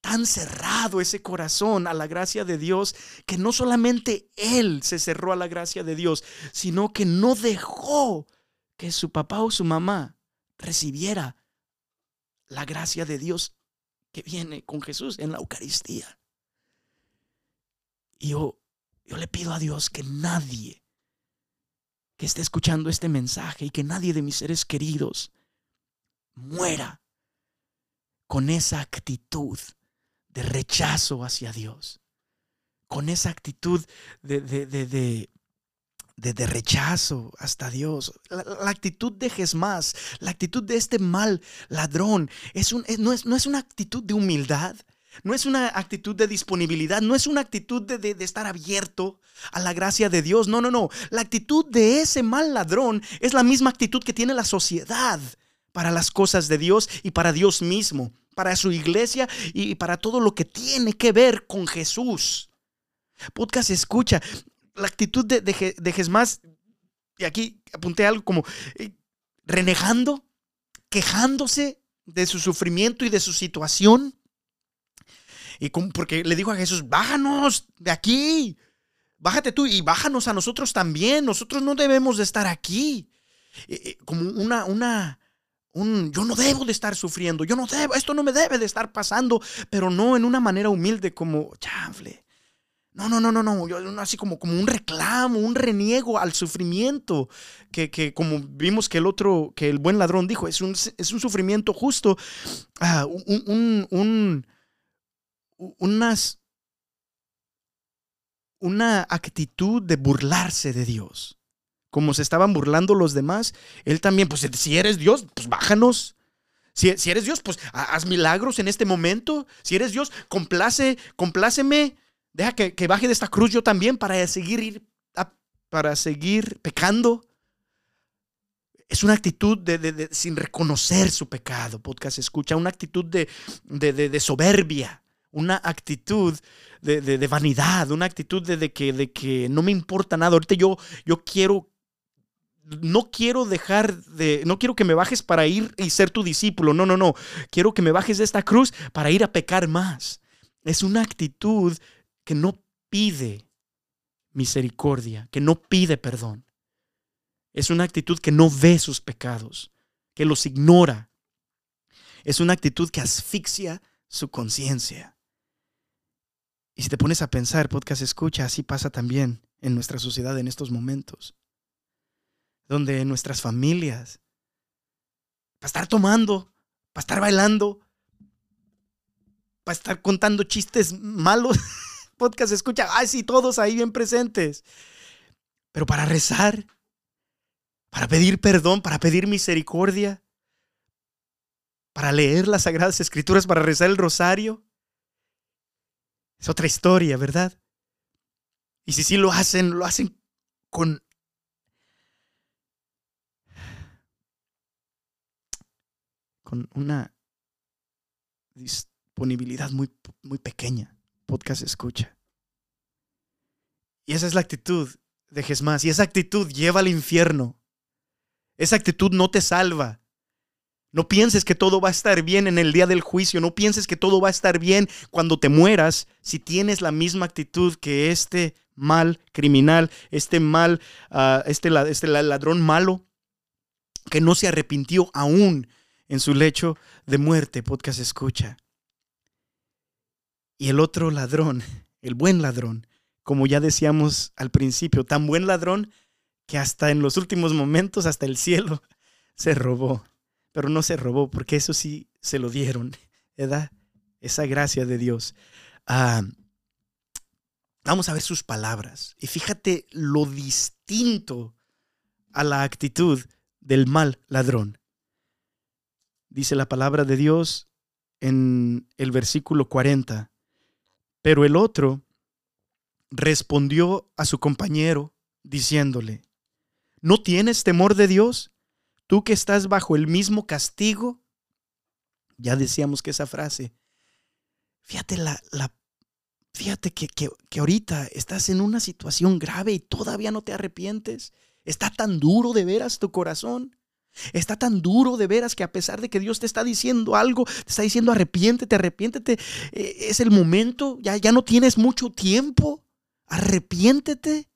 A: Tan cerrado ese corazón a la gracia de Dios que no solamente él se cerró a la gracia de Dios, sino que no dejó que su papá o su mamá recibiera la gracia de Dios que viene con Jesús en la Eucaristía. Y yo, yo le pido a Dios que nadie que esté escuchando este mensaje y que nadie de mis seres queridos muera con esa actitud de rechazo hacia Dios, con esa actitud de, de, de, de, de- de rechazo hasta Dios, la, actitud de Jesmás, la actitud de este mal ladrón, es un, no, es, no es una actitud de humildad, no es una actitud de disponibilidad, no es una actitud de, de- de estar abierto a la gracia de Dios. No, no, no. La actitud de ese mal ladrón es la misma actitud que tiene la sociedad para las cosas de Dios y para Dios mismo, para su iglesia y para todo lo que tiene que ver con Jesús. Podcast escucha. La actitud de, de, Jesmás, y aquí apunté algo como eh, renegando, quejándose de su sufrimiento y de su situación. Y como- porque le dijo a Jesús, bájanos de aquí, bájate tú y bájanos a nosotros también, nosotros no debemos de estar aquí. Eh, eh, como una, una, un, yo no debo de estar sufriendo, yo no debo, esto no me debe de estar pasando, pero no en una manera humilde como, chanfle. No, no, no, no, no, yo, así como, como un reclamo, un reniego al sufrimiento, que, que como vimos que el otro, que el buen ladrón dijo, es un, es un sufrimiento justo, ah, un, un, un- unas, una actitud de burlarse de Dios. Como se estaban burlando los demás, él también, pues si eres Dios, pues bájanos. Si, si eres Dios, pues ha- haz milagros en este momento. Si eres Dios, complace, compláceme. Deja que, que baje de esta cruz yo también para seguir, ir para seguir pecando. Es una actitud de, de- sin reconocer su pecado, podcast escucha, una actitud de- de soberbia, una actitud de, de- de vanidad, una actitud de, de que, de que no me importa nada. Ahorita yo, yo quiero, no quiero dejar de, no quiero que me bajes para ir y ser tu discípulo, no, no, no, quiero que me bajes de esta cruz para ir a pecar más. Es una actitud que no pide misericordia, que no pide perdón. Es una actitud que no ve sus pecados, que los ignora. Es una actitud que asfixia su conciencia. Y si te pones a pensar, podcast escucha, así pasa también en nuestra sociedad en estos momentos. Donde en nuestras familias, para estar tomando, para estar bailando, para estar contando chistes malos, podcast escucha, ay sí, todos ahí bien presentes. Pero para rezar, para pedir perdón, para pedir misericordia, para leer las Sagradas Escrituras, para rezar el rosario. Es otra historia, ¿verdad? Y si sí lo hacen, lo hacen con... con una disponibilidad muy, muy pequeña. Podcast escucha. Y esa es la actitud de Jesmás. Y esa actitud lleva al infierno. Esa actitud no te salva. No pienses que todo va a estar bien en el día del juicio. No pienses que todo va a estar bien cuando te mueras si tienes la misma actitud que este mal criminal, este mal, uh, este, este ladrón malo que no se arrepintió aún en su lecho de muerte. Podcast escucha. Y el otro ladrón, el buen ladrón, como ya decíamos al principio, tan buen ladrón que hasta en los últimos momentos, hasta el cielo, se robó. Pero no se robó, porque eso sí se lo dieron, ¿verdad? Esa gracia de Dios. Ah, vamos a ver sus palabras. Y fíjate lo distinto a la actitud del mal ladrón. Dice la palabra de Dios en el versículo 40. Pero el otro respondió a su compañero diciéndole, ¿no tienes temor de Dios? Tú que estás bajo el mismo castigo. Ya decíamos que esa frase, fíjate, la, la, fíjate que, que, que ahorita estás en una situación grave y todavía no te arrepientes. Está tan duro de veras tu corazón. Está tan duro de veras que a pesar de que Dios te está diciendo algo, te está diciendo arrepiéntete, arrepiéntete, eh, es el momento, ya, ya no tienes mucho tiempo, arrepiéntete.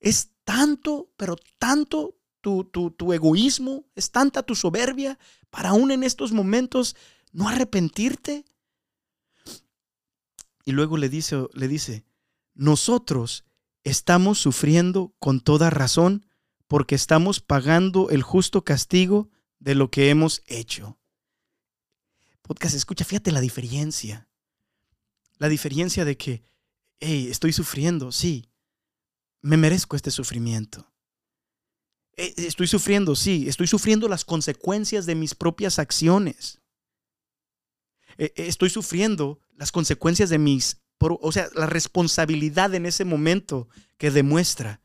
A: Es tanto, pero tanto tu, tu, tu, egoísmo, es tanta tu soberbia para aún en estos momentos no arrepentirte. Y luego le dice, le dice, nosotros estamos sufriendo con toda razón porque estamos pagando el justo castigo de lo que hemos hecho. Podcast, escucha, fíjate la diferencia. La diferencia de que, hey, estoy sufriendo, sí, me merezco este sufrimiento. Estoy sufriendo, sí, estoy sufriendo las consecuencias de mis propias acciones. Estoy sufriendo las consecuencias de mis, o sea, la responsabilidad en ese momento que demuestra.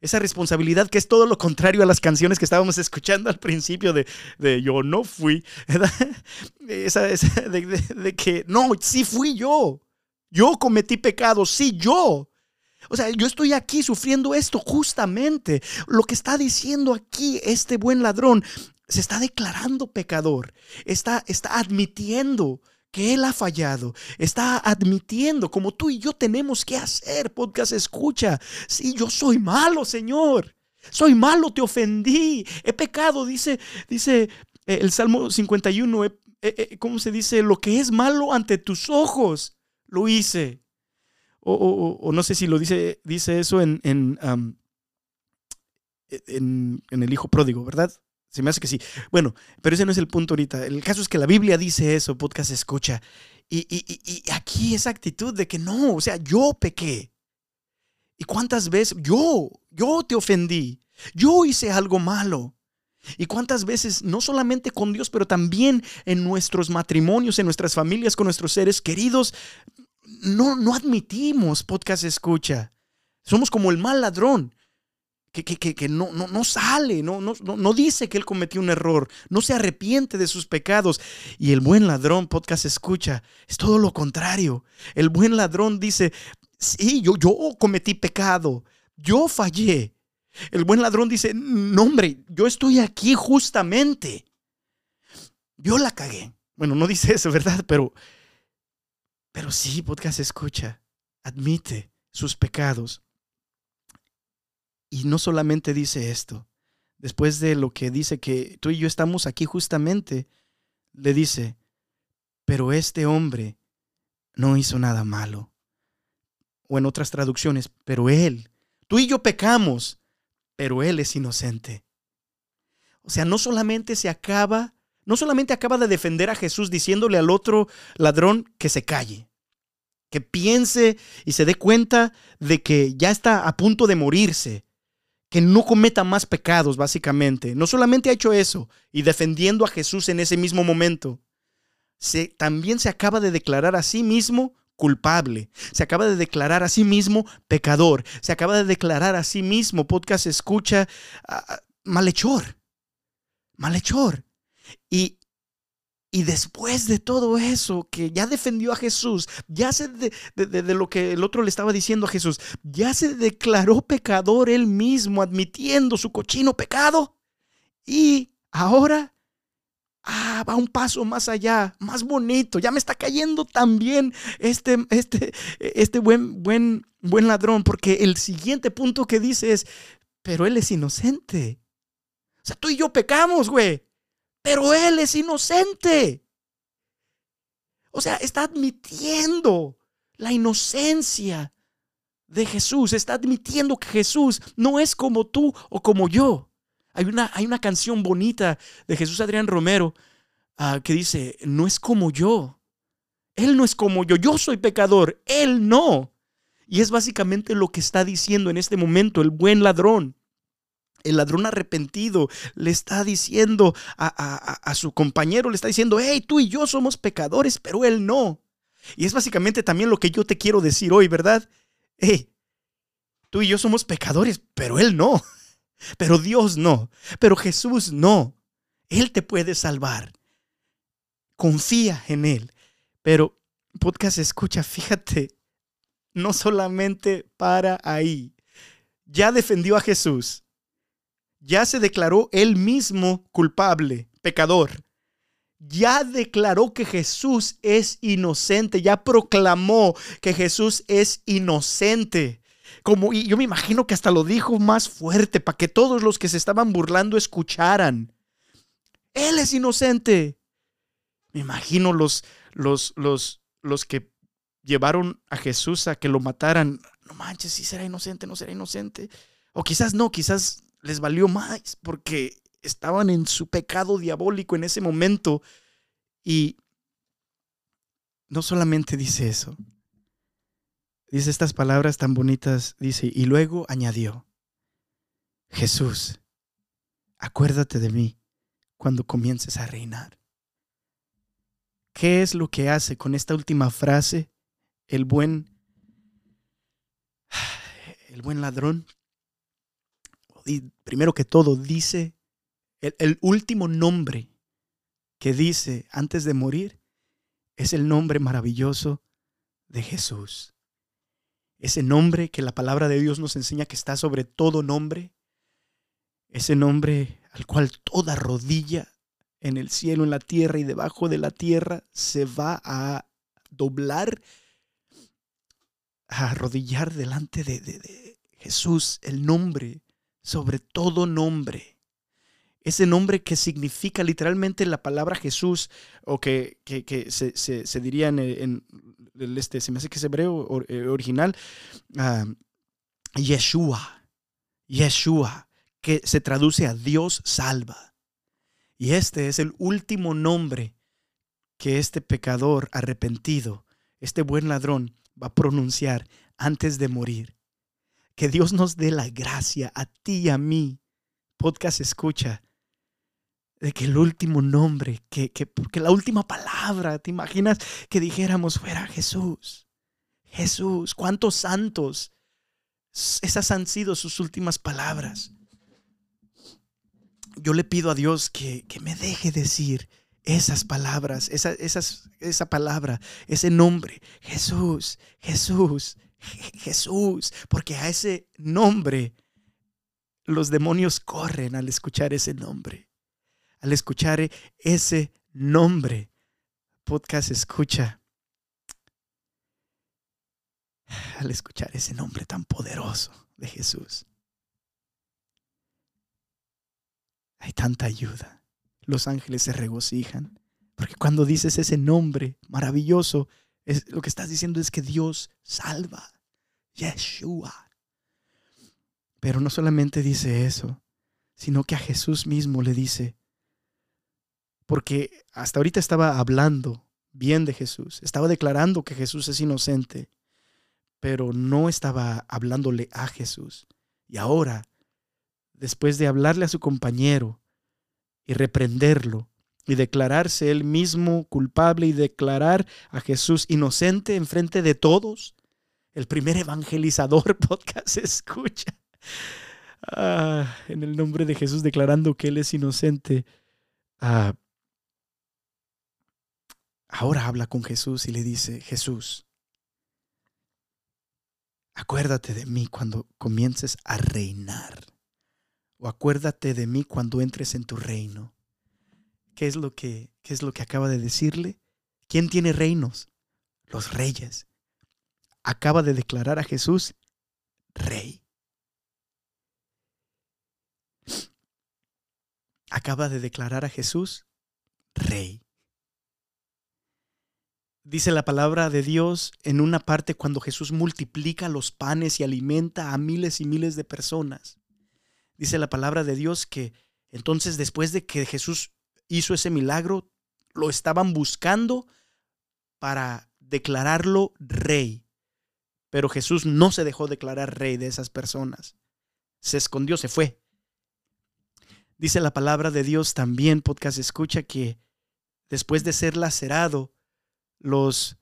A: Esa responsabilidad que es todo lo contrario a las canciones que estábamos escuchando al principio de, de yo no fui. Esa, esa de, que no, sí fui yo. Yo cometí pecado, sí, yo. O sea, yo estoy aquí sufriendo esto justamente. Lo que está diciendo aquí este buen ladrón se está declarando pecador. Está, está admitiendo que él ha fallado. Está admitiendo como tú y yo tenemos que hacer. Podcast escucha. Sí, yo soy malo, Señor. Soy malo, te ofendí. He pecado, dice, dice eh, el Salmo 51. Eh, eh, ¿Cómo se dice? Lo que es malo ante tus ojos, lo hice. O, o, no sé si lo dice, dice eso en, en, en, en, el hijo pródigo, ¿verdad? Se me hace que sí. Bueno, pero ese no es el punto ahorita. El caso es que la Biblia dice eso, podcast escucha. Y, y, y, aquí esa actitud de que no, o sea, yo pequé. ¿Y cuántas veces yo, yo te ofendí? Yo hice algo malo. ¿Y cuántas veces, no solamente con Dios, pero también en nuestros matrimonios, en nuestras familias, con nuestros seres queridos, no, no admitimos podcast escucha? Somos como el mal ladrón. Que, que, que, no, no, no, sale, no, no, no dice que él cometió un error, no se arrepiente de sus pecados. Y el buen ladrón, podcast escucha, es todo lo contrario. El buen ladrón dice, sí, yo, yo cometí pecado, yo fallé, el buen ladrón dice, no hombre, yo estoy aquí justamente. Yo la cagué. Bueno, no dice eso, ¿verdad? Pero, pero sí, podcast escucha, admite sus pecados. Y no solamente dice esto, después de lo que dice que tú y yo estamos aquí justamente, le dice, pero este hombre no hizo nada malo. O en otras traducciones, pero él, tú y yo pecamos, pero él es inocente. O sea, no solamente se acaba, no solamente acaba de defender a Jesús diciéndole al otro ladrón que se calle, que piense y se dé cuenta de que ya está a punto de morirse, que no cometa más pecados, básicamente. No solamente ha hecho eso y defendiendo a Jesús en ese mismo momento, también se acaba de declarar a sí mismo culpable, se acaba de declarar a sí mismo pecador, se acaba de declarar a sí mismo, podcast escucha, malhechor, malhechor. Y, y después de todo eso, que ya defendió a Jesús, ya se de, lo que el otro le estaba diciendo a Jesús, ya se declaró pecador él mismo, admitiendo su cochino pecado. Y ahora ah, va un paso más allá, más bonito, ya me está cayendo también este, este, este buen, buen, buen ladrón, porque el siguiente punto que dice es, pero él es inocente. O sea, tú y yo pecamos, güey, pero él es inocente. O sea, está admitiendo la inocencia de Jesús, está admitiendo que Jesús no es como tú o como yo. Hay una, hay una canción bonita de Jesús Adrián Romero ah, que dice, no es como yo. Él no es como yo. Yo soy pecador. Él no. Y es básicamente lo que está diciendo en este momento el buen ladrón. El ladrón arrepentido le está diciendo a, a, su compañero, le está diciendo, hey, tú y yo somos pecadores, pero él no. Y es básicamente también lo que yo te quiero decir hoy, ¿verdad? Hey, tú y yo somos pecadores, pero él no. Pero Dios no. Pero Jesús no. Él te puede salvar. Confía en Él. Pero podcast escucha, fíjate, no solamente para ahí. Ya defendió a Jesús. Ya se declaró él mismo culpable, pecador. Ya declaró que Jesús es inocente. Ya proclamó que Jesús es inocente. Como, y yo me imagino que hasta lo dijo más fuerte para que todos los que se estaban burlando escucharan. Él es inocente. Me imagino los, los, los, los que llevaron a Jesús a que lo mataran. No manches, si será inocente, no será inocente. O quizás no, quizás les valió más porque estaban en su pecado diabólico en ese momento. Y no solamente dice eso, dice estas palabras tan bonitas, dice, y luego añadió, Jesús, acuérdate de mí cuando comiences a reinar. ¿Qué es lo que hace con esta última frase el buen el buen ladrón? Y primero que todo dice el, último nombre que dice antes de morir es el nombre maravilloso de Jesús. Ese nombre que la palabra de Dios nos enseña que está sobre todo nombre, ese nombre al cual toda rodilla en el cielo, en la tierra y debajo de la tierra se va a doblar, a arrodillar delante de, de Jesús, el nombre sobre todo nombre ese nombre que significa literalmente la palabra Jesús, o que, se, diría en, este, se me hace que es hebreo eh, original, uh, Yeshua, Yeshua, que se traduce a Dios salva. Y este es el último nombre que este pecador arrepentido, este buen ladrón, va a pronunciar antes de morir. Que Dios nos dé la gracia a ti y a mí, podcast escucha, de que el último nombre, que, que, la última palabra, ¿te imaginas que dijéramos fuera Jesús? Jesús, ¿cuántos santos? Esas han sido sus últimas palabras. Yo le pido a Dios que, que me deje decir esas palabras, esa, esas, esa palabra, ese nombre, Jesús, Jesús, Jesús, porque a ese nombre los demonios corren al escuchar ese nombre. Al escuchar ese nombre, podcast escucha. Al escuchar ese nombre tan poderoso de Jesús. Hay tanta ayuda. Los ángeles se regocijan. Porque cuando dices ese nombre maravilloso, lo que estás diciendo es que Dios salva. Yeshua. Pero no solamente dice eso, sino que a Jesús mismo le dice, porque hasta ahorita estaba hablando bien de Jesús, estaba declarando que Jesús es inocente, pero no estaba hablándole a Jesús. Y ahora, después de hablarle a su compañero y reprenderlo, y declararse él mismo culpable y declarar a Jesús inocente en frente de todos, el primer evangelizador podcast escucha. Ah, en el nombre de Jesús declarando que Él es inocente. Ah, ahora habla con Jesús y le dice, Jesús, acuérdate de mí cuando comiences a reinar. O acuérdate de mí cuando entres en tu reino. ¿Qué es lo que, qué es lo que acaba de decirle? ¿Quién tiene reinos? Los reyes. Acaba de declarar a Jesús rey. acaba de declarar a Jesús rey. Dice la palabra de Dios en una parte cuando Jesús multiplica los panes y alimenta a miles y miles de personas. Dice la palabra de Dios que entonces después de que Jesús hizo ese milagro, lo estaban buscando para declararlo rey. Pero Jesús no se dejó declarar rey de esas personas. Se escondió, se fue. Dice la palabra de Dios también, podcast escucha, que después de ser lacerado, los,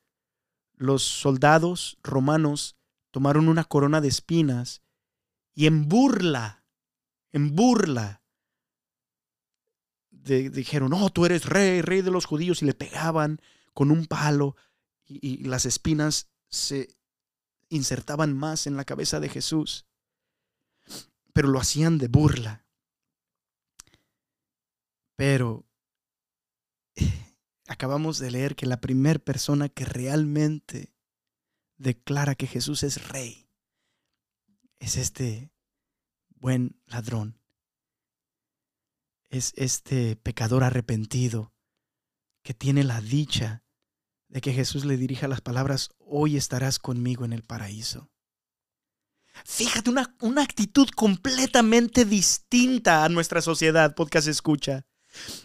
A: los soldados romanos tomaron una corona de espinas y en burla, en burla, dijeron, oh, tú eres rey, rey de los judíos, y le pegaban con un palo y, y las espinas se insertaban más en la cabeza de Jesús, pero lo hacían de burla. Pero acabamos de leer que la primera persona que realmente declara que Jesús es rey es este buen ladrón. Es este pecador arrepentido que tiene la dicha de que Jesús le dirija las palabras, hoy estarás conmigo en el paraíso. Fíjate, una, una actitud completamente distinta a nuestra sociedad, podcast escucha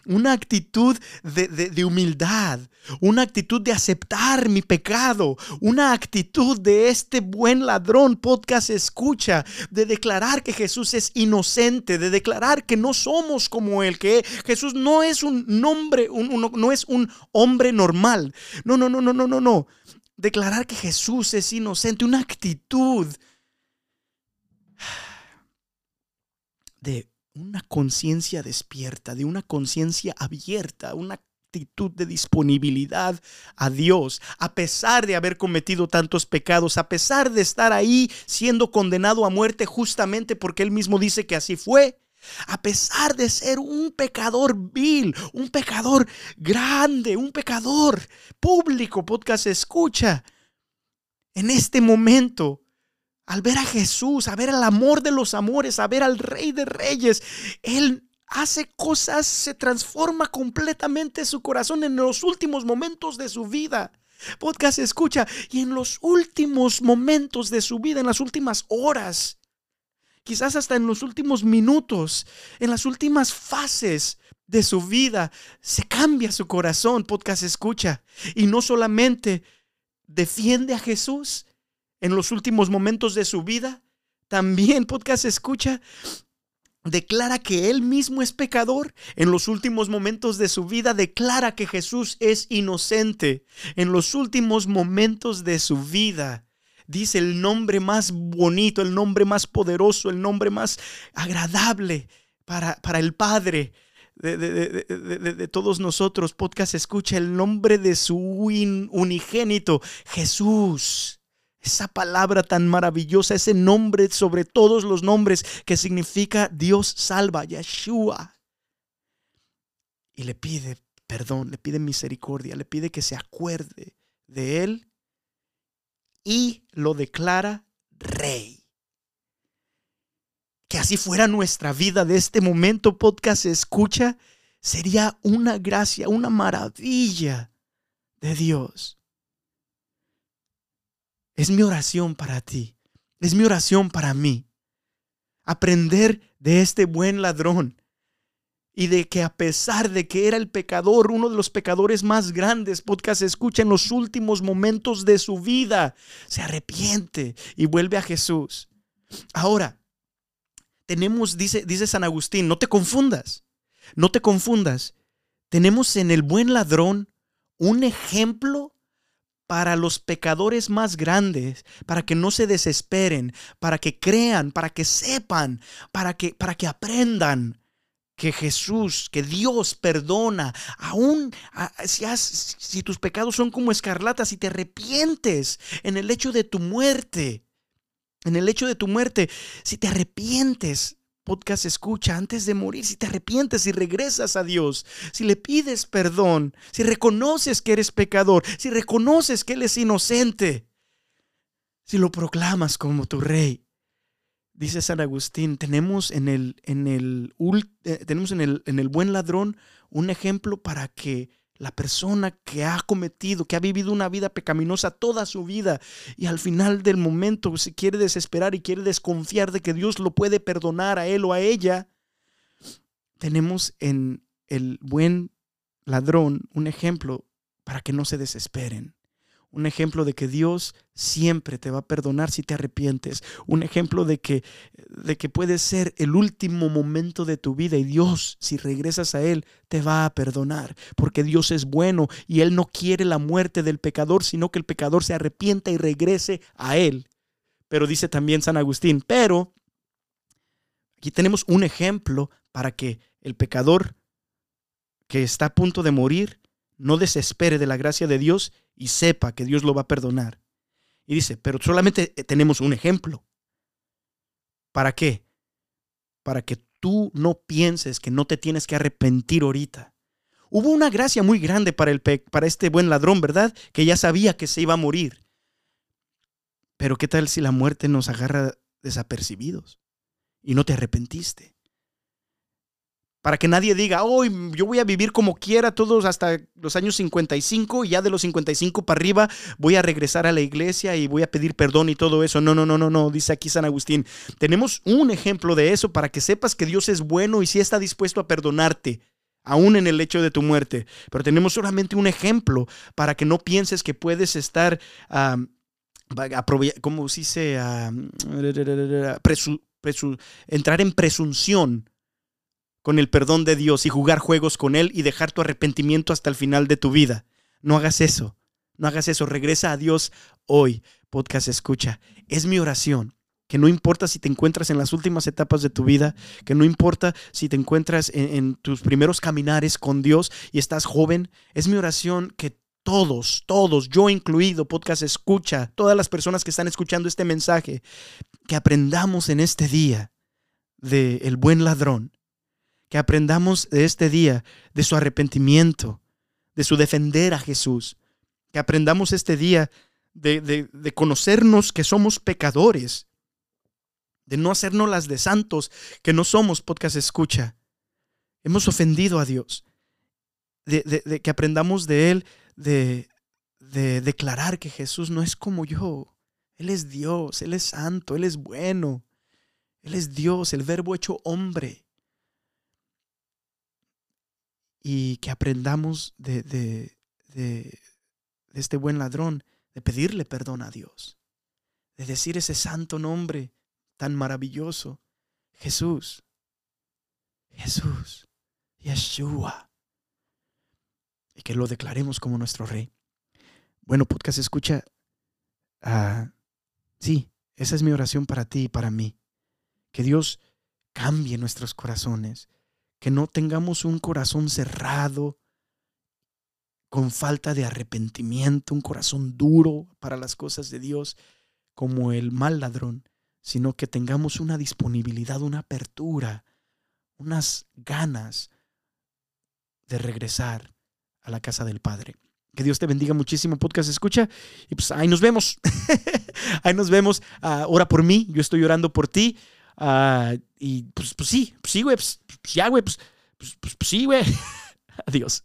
A: una actitud de, humildad, una actitud de aceptar mi pecado, una actitud de este buen ladrón podcast escucha, de declarar que Jesús es inocente, de declarar que no somos como él, que Jesús no es un nombre, no es un hombre normal. No, no, no, no, no, no, no. Declarar que Jesús es inocente, una actitud de una conciencia despierta, de una conciencia abierta, una actitud de disponibilidad a Dios, a pesar de haber cometido tantos pecados, a pesar de estar ahí siendo condenado a muerte justamente porque Él mismo dice que así fue. A pesar de ser un pecador vil, un pecador grande, un pecador público, podcast escucha. En este momento al ver a Jesús, a ver el amor de los amores, a ver al Rey de Reyes, Él hace cosas, se transforma completamente su corazón en los últimos momentos de su vida. Podcast escucha, y en los últimos momentos de su vida, en las últimas horas, quizás hasta en los últimos minutos, en las últimas fases de su vida, se cambia su corazón, podcast escucha, y no solamente defiende a Jesús, en los últimos momentos de su vida, también podcast escucha, declara que él mismo es pecador. En los últimos momentos de su vida declara que Jesús es inocente. En los últimos momentos de su vida dice el nombre más bonito, el nombre más poderoso, el nombre más agradable para, para el Padre. De, de, todos nosotros, podcast escucha el nombre de su unigénito, Jesús esa palabra tan maravillosa, ese nombre sobre todos los nombres que significa Dios salva, Yeshua. Y le pide perdón, le pide misericordia, le pide que se acuerde de él y lo declara rey. Que así fuera nuestra vida de este momento, podcast escucha, sería una gracia, una maravilla de Dios. Es mi oración para ti. Es mi oración para mí. Aprender de este buen ladrón y de que a pesar de que era el pecador, uno de los pecadores más grandes, podcast escucha en los últimos momentos de su vida, se arrepiente y vuelve a Jesús. Ahora, tenemos, dice, dice San Agustín, no te confundas, no te confundas. Tenemos en el buen ladrón un ejemplo para los pecadores más grandes, para que no se desesperen, para que crean, para que sepan, para que, para que aprendan que Jesús, que Dios perdona, aún si, si tus pecados son como escarlatas y te arrepientes en el hecho de tu muerte, en el hecho de tu muerte, si te arrepientes podcast escucha antes de morir, si te arrepientes y regresas a Dios, si le pides perdón, si reconoces que eres pecador, si reconoces que Él es inocente, si lo proclamas como tu rey. Dice San Agustín, tenemos en el, en el, eh, en el, en el buen ladrón un ejemplo para que la persona que ha cometido, que ha vivido una vida pecaminosa toda su vida y al final del momento se quiere desesperar y quiere desconfiar de que Dios lo puede perdonar a él o a ella, tenemos en el buen ladrón un ejemplo para que no se desesperen un ejemplo de que Dios siempre te va a perdonar si te arrepientes, un ejemplo de que, de que puede ser el último momento de tu vida y Dios, si regresas a Él, te va a perdonar, porque Dios es bueno y Él no quiere la muerte del pecador, sino que el pecador se arrepienta y regrese a Él. Pero dice también San Agustín, pero aquí tenemos un ejemplo para que el pecador que está a punto de morir no desespere de la gracia de Dios y sepa que Dios lo va a perdonar. Y dice, pero solamente eh, tenemos un ejemplo. ¿Para qué? Para que tú no pienses que no te tienes que arrepentir ahorita. Hubo una gracia muy grande para, el para este buen ladrón, ¿verdad? Que ya sabía que se iba a morir. Pero ¿qué tal si la muerte nos agarra desapercibidos y no te arrepentiste? Para que nadie diga, hoy yo voy a vivir como quiera todos hasta los años 55 y ya de los 55 para arriba voy a regresar a la iglesia y voy a pedir perdón y todo eso. No, no, no, no, no, dice aquí San Agustín. Tenemos un ejemplo de eso para que sepas que Dios es bueno y si está dispuesto a perdonarte. Aún en el hecho de tu muerte. Pero tenemos solamente un ejemplo para que no pienses que puedes estar, como se dice? entrar en presunción con el perdón de Dios y jugar juegos con Él y dejar tu arrepentimiento hasta el final de tu vida. No hagas eso. No hagas eso. Regresa a Dios hoy. Podcast escucha. Es mi oración. Que no importa si te encuentras en las últimas etapas de tu vida, que no importa si te encuentras en, tus primeros caminares con Dios y estás joven, es mi oración que todos, todos, yo incluido, podcast escucha, todas las personas que están escuchando este mensaje, que aprendamos en este día de el buen ladrón, que aprendamos de este día, de su arrepentimiento, de su defender a Jesús, que aprendamos este día de, de, conocernos que somos pecadores, de no hacernos las de santos, que no somos podcast escucha. Hemos ofendido a Dios, de, de que aprendamos de Él, de, de declarar que Jesús no es como yo. Él es Dios, Él es santo, Él es bueno. Él es Dios, el verbo hecho hombre y que aprendamos de, de, de, este buen ladrón, de pedirle perdón a Dios, de decir ese santo nombre tan maravilloso, Jesús, Jesús, Yeshua. Y que lo declaremos como nuestro rey. Bueno, podcast escucha. ah, sí, esa es mi oración para ti y para mí. Que Dios cambie nuestros corazones. Que no tengamos un corazón cerrado, con falta de arrepentimiento, un corazón duro para las cosas de Dios, como el mal ladrón, sino que tengamos una disponibilidad, una apertura, unas ganas de regresar a la casa del Padre. Que Dios te bendiga muchísimo, podcast escucha. Y pues ahí nos vemos. ahí nos vemos. Ah, ora por mí, yo estoy orando por ti. Ah, y pues, pues sí, pues sí, güey, pues, pues ya, güey, pues, pues, pues sí, güey. Adiós.